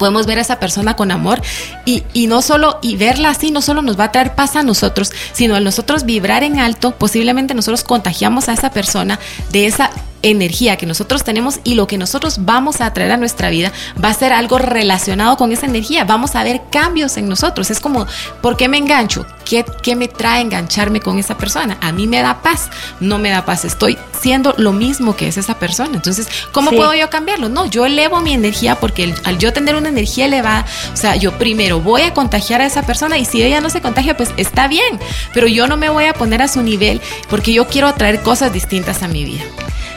podemos ver a esa persona con amor y, y, no solo, y verla así, no solo nos va a traer paz a nosotros, sino a nosotros vibrar en alto, posiblemente nosotros contagiamos a esa persona de esa energía que nosotros tenemos y lo que nosotros vamos a traer a nuestra vida va a ser algo relacionado con esa energía. Vamos a ver cambios en nosotros. Es como, ¿por qué me engancho? ¿Qué, ¿Qué, me trae engancharme con esa persona? A mí me da paz, no me da paz. Estoy siendo lo mismo que es esa persona. Entonces, ¿cómo puedo yo cambiarlo? No, yo elevo mi energía porque al yo tener una energía elevada, o sea, yo primero voy a contagiar a esa persona y si ella no se contagia, pues está bien. Pero yo no me voy a poner a su nivel porque yo quiero atraer cosas distintas a mi vida.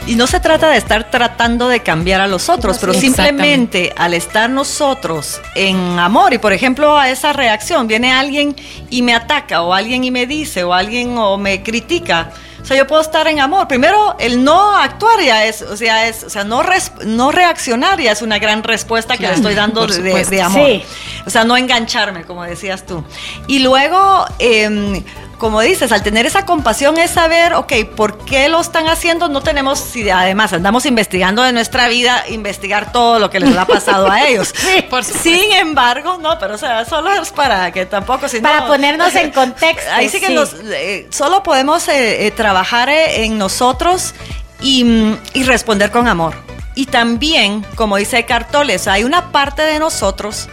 Y no se trata de estar tratando de cambiar a los otros, pero simplemente al estar nosotros en amor y por ejemplo a esa reacción, viene alguien y me ataca o alguien y me dice o alguien o me critica. O sea, yo puedo estar en amor. Primero, el no actuar ya es, o sea, es, o sea, no, no reaccionar ya es una gran respuesta que le estoy dando de, amor. O sea, no engancharme, como decías tú. Y luego, eh, como dices, al tener esa compasión es saber, ok, ¿por qué lo están haciendo? No tenemos, si además andamos investigando de nuestra vida, investigar todo lo que les ha pasado a ellos. sí, por Sin embargo, no, pero o sea, solo es para que tampoco... Si para ponernos en contexto. Ahí sí que Nos, eh, solo podemos eh, eh, trabajar en nosotros y, y responder con amor. Y también, como dice Cartoles, hay una parte de nosotros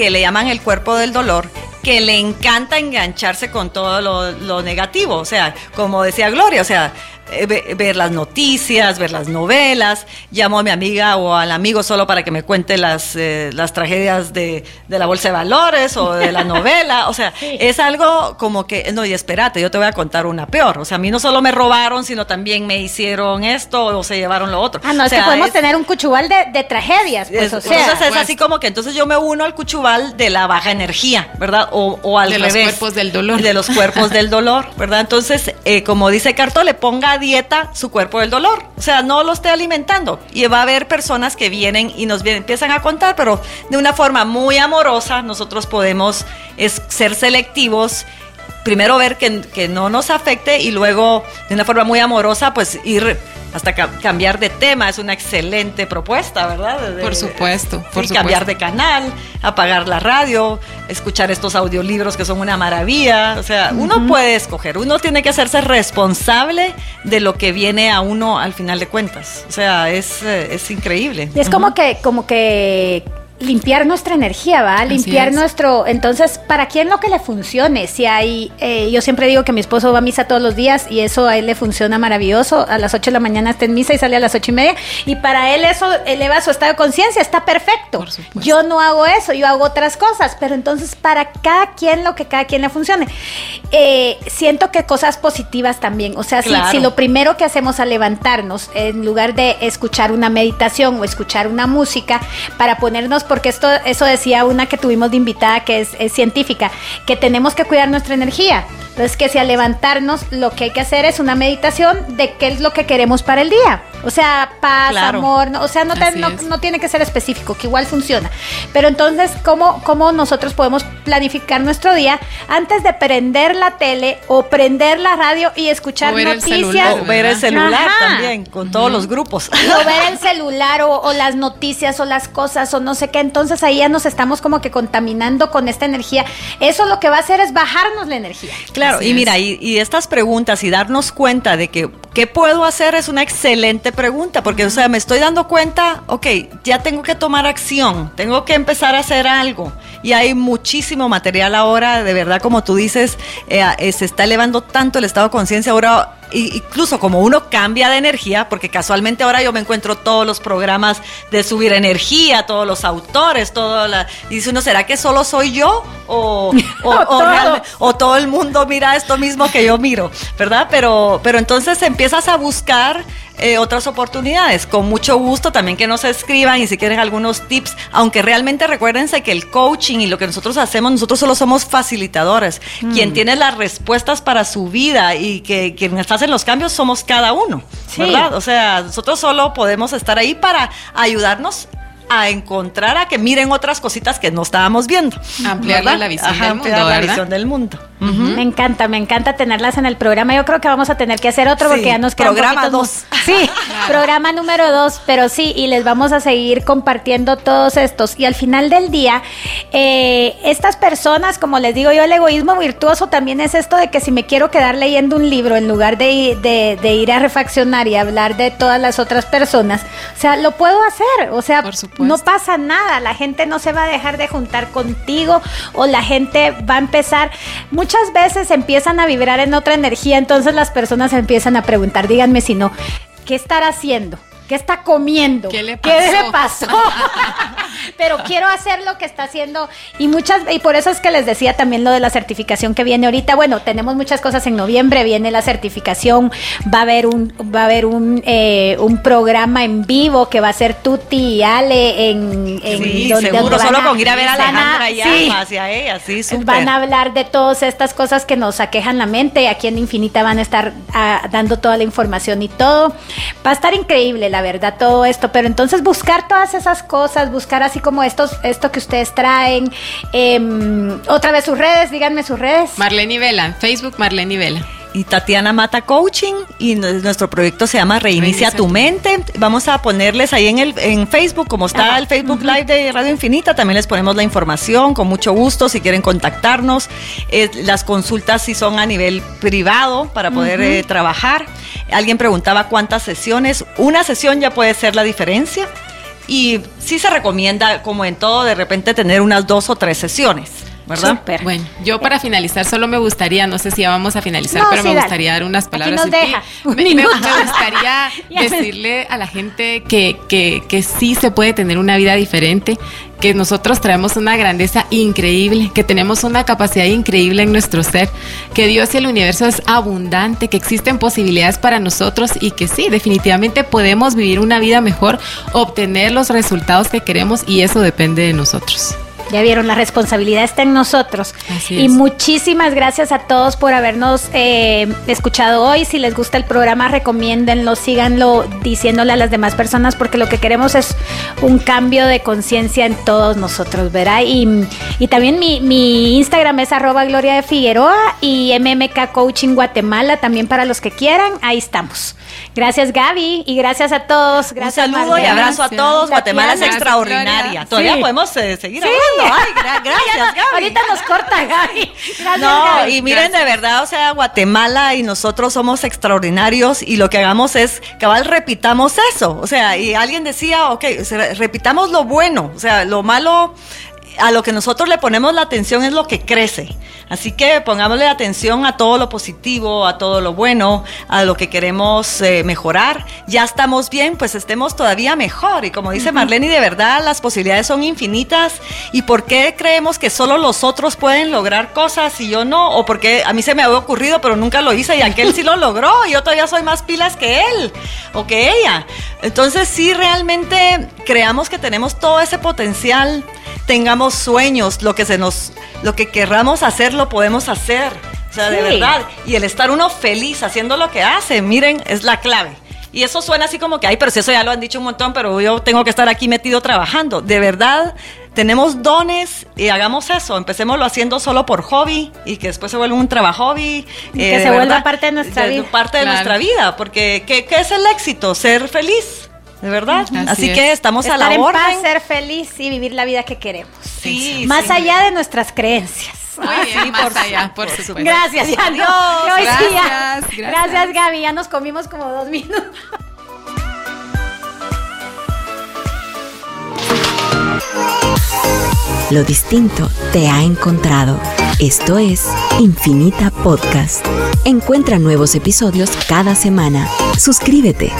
que le llaman el cuerpo del dolor, que le encanta engancharse con todo lo, negativo. O sea, como decía Gloria, o sea, eh, ver las noticias, ver las novelas, llamo a mi amiga o al amigo solo para que me cuente las, eh, las tragedias de, la bolsa de valores o de la novela, o sea, es algo como que, no, y espérate, yo te voy a contar una peor, o sea, a mí no solo me robaron, sino también me hicieron esto o se llevaron lo otro. Ah, no, es que podemos tener un cuchubal de, tragedias, pues, o sea. Entonces es así como que entonces yo me uno al cuchubal de la baja energía, ¿verdad? O, o al revés. De los cuerpos del dolor. De los cuerpos del dolor, ¿verdad? Entonces, eh, como dice Carto, le ponga dieta su cuerpo del dolor. O sea, no lo esté alimentando. Y va a haber personas que vienen y nos empiezan a contar, pero de una forma muy amorosa nosotros podemos ser selectivos primero ver que, que no nos afecte y luego de una forma muy amorosa, pues ir hasta cambiar de tema. Es una excelente propuesta, ¿verdad? por supuesto, por Cambiar de canal, apagar la radio, escuchar estos audiolibros que son una maravilla. O sea, uno puede escoger, uno tiene que hacerse responsable de lo que viene a uno al final de cuentas. O sea, es, eh, es increíble. Y es como que, como que limpiar nuestra energía, ¿va? Limpiar nuestro... Entonces, ¿para quién lo que le funcione? Si hay... Eh, yo siempre digo que mi esposo va a misa todos los días y eso a él le funciona maravilloso. A las 8 de la mañana está en misa y sale a las ocho y media. Y para él eso eleva su estado de conciencia, está perfecto. Yo no hago eso, yo hago otras cosas. Pero entonces, para cada quien lo que cada quien le funcione. Eh, siento que cosas positivas también. O sea, si, si lo primero que hacemos al levantarnos, en lugar de escuchar una meditación o escuchar una música, para ponernos porque esto, eso decía una que tuvimos de invitada que es, científica, que tenemos que cuidar nuestra energía. Entonces, que si al levantarnos lo que hay que hacer es una meditación de qué es lo que queremos para el día. O sea, paz, amor, o sea, no, no, tiene que ser específico, que igual funciona. Pero entonces, ¿cómo, ¿cómo nosotros podemos planificar nuestro día antes de prender la tele o prender la radio y escuchar noticias? o ver el celular también, con todos los grupos. O ver el celular o, o las noticias o las cosas o no sé qué entonces ahí ya nos estamos como que contaminando con esta energía. Eso lo que va a hacer es bajarnos la energía. Claro, y mira, y, estas preguntas y darnos cuenta de que qué puedo hacer es una excelente pregunta, porque, o sea, me estoy dando cuenta, ok, ya tengo que tomar acción, tengo que empezar a hacer algo. Y hay muchísimo material ahora, de verdad, como tú dices, eh, eh, se está elevando tanto el estado de conciencia ahora incluso como uno cambia de energía, porque casualmente ahora yo me encuentro todos los programas de subir energía, todos los autores, todo la, y dice uno, ¿será que solo soy yo? O, o, todo. el mundo mira esto mismo que yo miro, ¿verdad? Pero, pero entonces empiezas a buscar eh, otras oportunidades. Con mucho gusto también que nos escriban y si quieren algunos tips, aunque realmente recuérdense que el coaching y lo que nosotros hacemos, nosotros solo somos facilitadores. Quien mm. tiene las respuestas para su vida y que quien está en los cambios somos cada uno, ¿verdad? O sea, nosotros solo podemos estar ahí para ayudarnos a encontrar a que miren otras cositas que no estábamos viendo. Ampliar la visión del mundo. La visión del mundo. Me encanta, me encanta tenerlas en el programa. Yo creo que vamos a tener que hacer otro porque ya nos queda Programa dos. Sí, programa número dos, pero sí, y les vamos a seguir compartiendo todos estos. Y al final del día, eh, estas personas, como les digo yo, el egoísmo virtuoso también es esto de que si me quiero quedar leyendo un libro en lugar de, de ir a refaccionar y hablar de todas las otras personas, o sea, lo puedo hacer. O sea, No pasa nada, la gente no se va a dejar de juntar contigo o la gente va a empezar, muchas veces empiezan a vibrar en otra energía, entonces las personas empiezan a preguntar, díganme si no, ¿qué estará haciendo? ¿Qué está comiendo? ¿Qué le pasó? Pero quiero hacer lo que está haciendo y muchas y por eso es que les decía también lo de la certificación que viene ahorita. Bueno, tenemos muchas cosas en noviembre, viene la certificación, va a haber un va a haber un, eh, un programa en vivo que va a ser Tuti y Ale en, en sí, seguro, solo con ir a ver a Alejandra y hacia ella, sí, súper. Van a hablar de todas estas cosas que nos aquejan la mente. Aquí en Infinita van a estar ah, dando toda la información y todo. Va a estar increíble la verdad, todo esto. Pero entonces buscar todas esas cosas, buscar así como estos, esto que ustedes traen. Em, otra vez sus redes, díganme sus redes. Marlene Vela, Facebook Marlene Vela y Tatiana Mata Coaching y nuestro proyecto se llama Reinicia, tu mente. Vamos a ponerles ahí en el en Facebook, como está el Facebook Live de Radio Infinita, también les ponemos la información con mucho gusto si quieren contactarnos. las consultas si son a nivel privado para poder eh, trabajar. Alguien preguntaba cuántas sesiones. Una sesión ya puede ser la diferencia. Y sí se recomienda, como en todo, de repente tener unas dos o tres sesiones. ¿Verdad? Bueno, yo para finalizar solo me gustaría, no sé si ya vamos a finalizar, pero me gustaría dar unas palabras. Nos deja. Me, me, gustaría decirle a la gente que, que, que sí se puede tener una vida diferente, que nosotros traemos una grandeza increíble, que tenemos una capacidad increíble en nuestro ser, que Dios y el universo es abundante, que existen posibilidades para nosotros y que sí, definitivamente podemos vivir una vida mejor, obtener los resultados que queremos y eso depende de nosotros. Ya vieron, la responsabilidad está en nosotros. y muchísimas gracias a todos por habernos eh, escuchado hoy. Si les gusta el programa, recomiéndenlo, síganlo diciéndole a las demás personas, porque lo que queremos es un cambio de conciencia en todos nosotros, ¿verdad? Y, y también mi, mi, Instagram es arroba Gloria de Figueroa y MMK Coaching Guatemala, también para los que quieran, ahí estamos. Gracias Gaby y gracias a todos. Gracias, Un saludo y abrazo a todos. Guatemala es extraordinaria. Todavía podemos eh, seguir hablando. Ay, gracias Gaby. Ahorita nos corta Gaby. Gracias, no, y miren de verdad, o sea, Guatemala y nosotros somos extraordinarios y lo que hagamos es, cabal, repitamos eso. O sea, y alguien decía, ok, repitamos lo bueno. O sea, lo malo a lo que nosotros le ponemos la atención es lo que crece. Así que pongámosle atención a todo lo positivo, a todo lo bueno, a lo que queremos eh, mejorar. Ya estamos bien, pues estemos todavía mejor. Y como dice Marlene, de verdad las posibilidades son infinitas. ¿Y por qué creemos que solo los otros pueden lograr cosas y yo no? O porque a mí se me había ocurrido, pero nunca lo hice y aquel sí lo logró y yo todavía soy más pilas que él o que ella. Entonces sí, realmente creamos que tenemos todo ese potencial tengamos sueños, lo que se nos, lo que querramos hacer, lo podemos hacer. O sea, de verdad. Y el estar uno feliz haciendo lo que hace, miren, es la clave. Y eso suena así como que, ay, pero si eso ya lo han dicho un montón, pero yo tengo que estar aquí metido trabajando. De verdad, tenemos dones y hagamos eso. Empecémoslo haciendo solo por hobby y que después se vuelva un trabajo hobby. que eh, se vuelva parte de nuestra vida. Parte de nuestra vida, porque ¿qué, ¿qué es el éxito? Ser feliz de verdad. Así, que estamos a la orden. en paz, ser feliz y vivir la vida que queremos. Sí, más allá de nuestras creencias. Muy bien, más allá, por, supuesto. Gracias, ya no. Gracias, gracias. gracias, Gaby. Ya nos comimos como dos minutos. Lo distinto te ha encontrado. Esto es Infinita Podcast. Encuentra nuevos episodios cada semana. Suscríbete.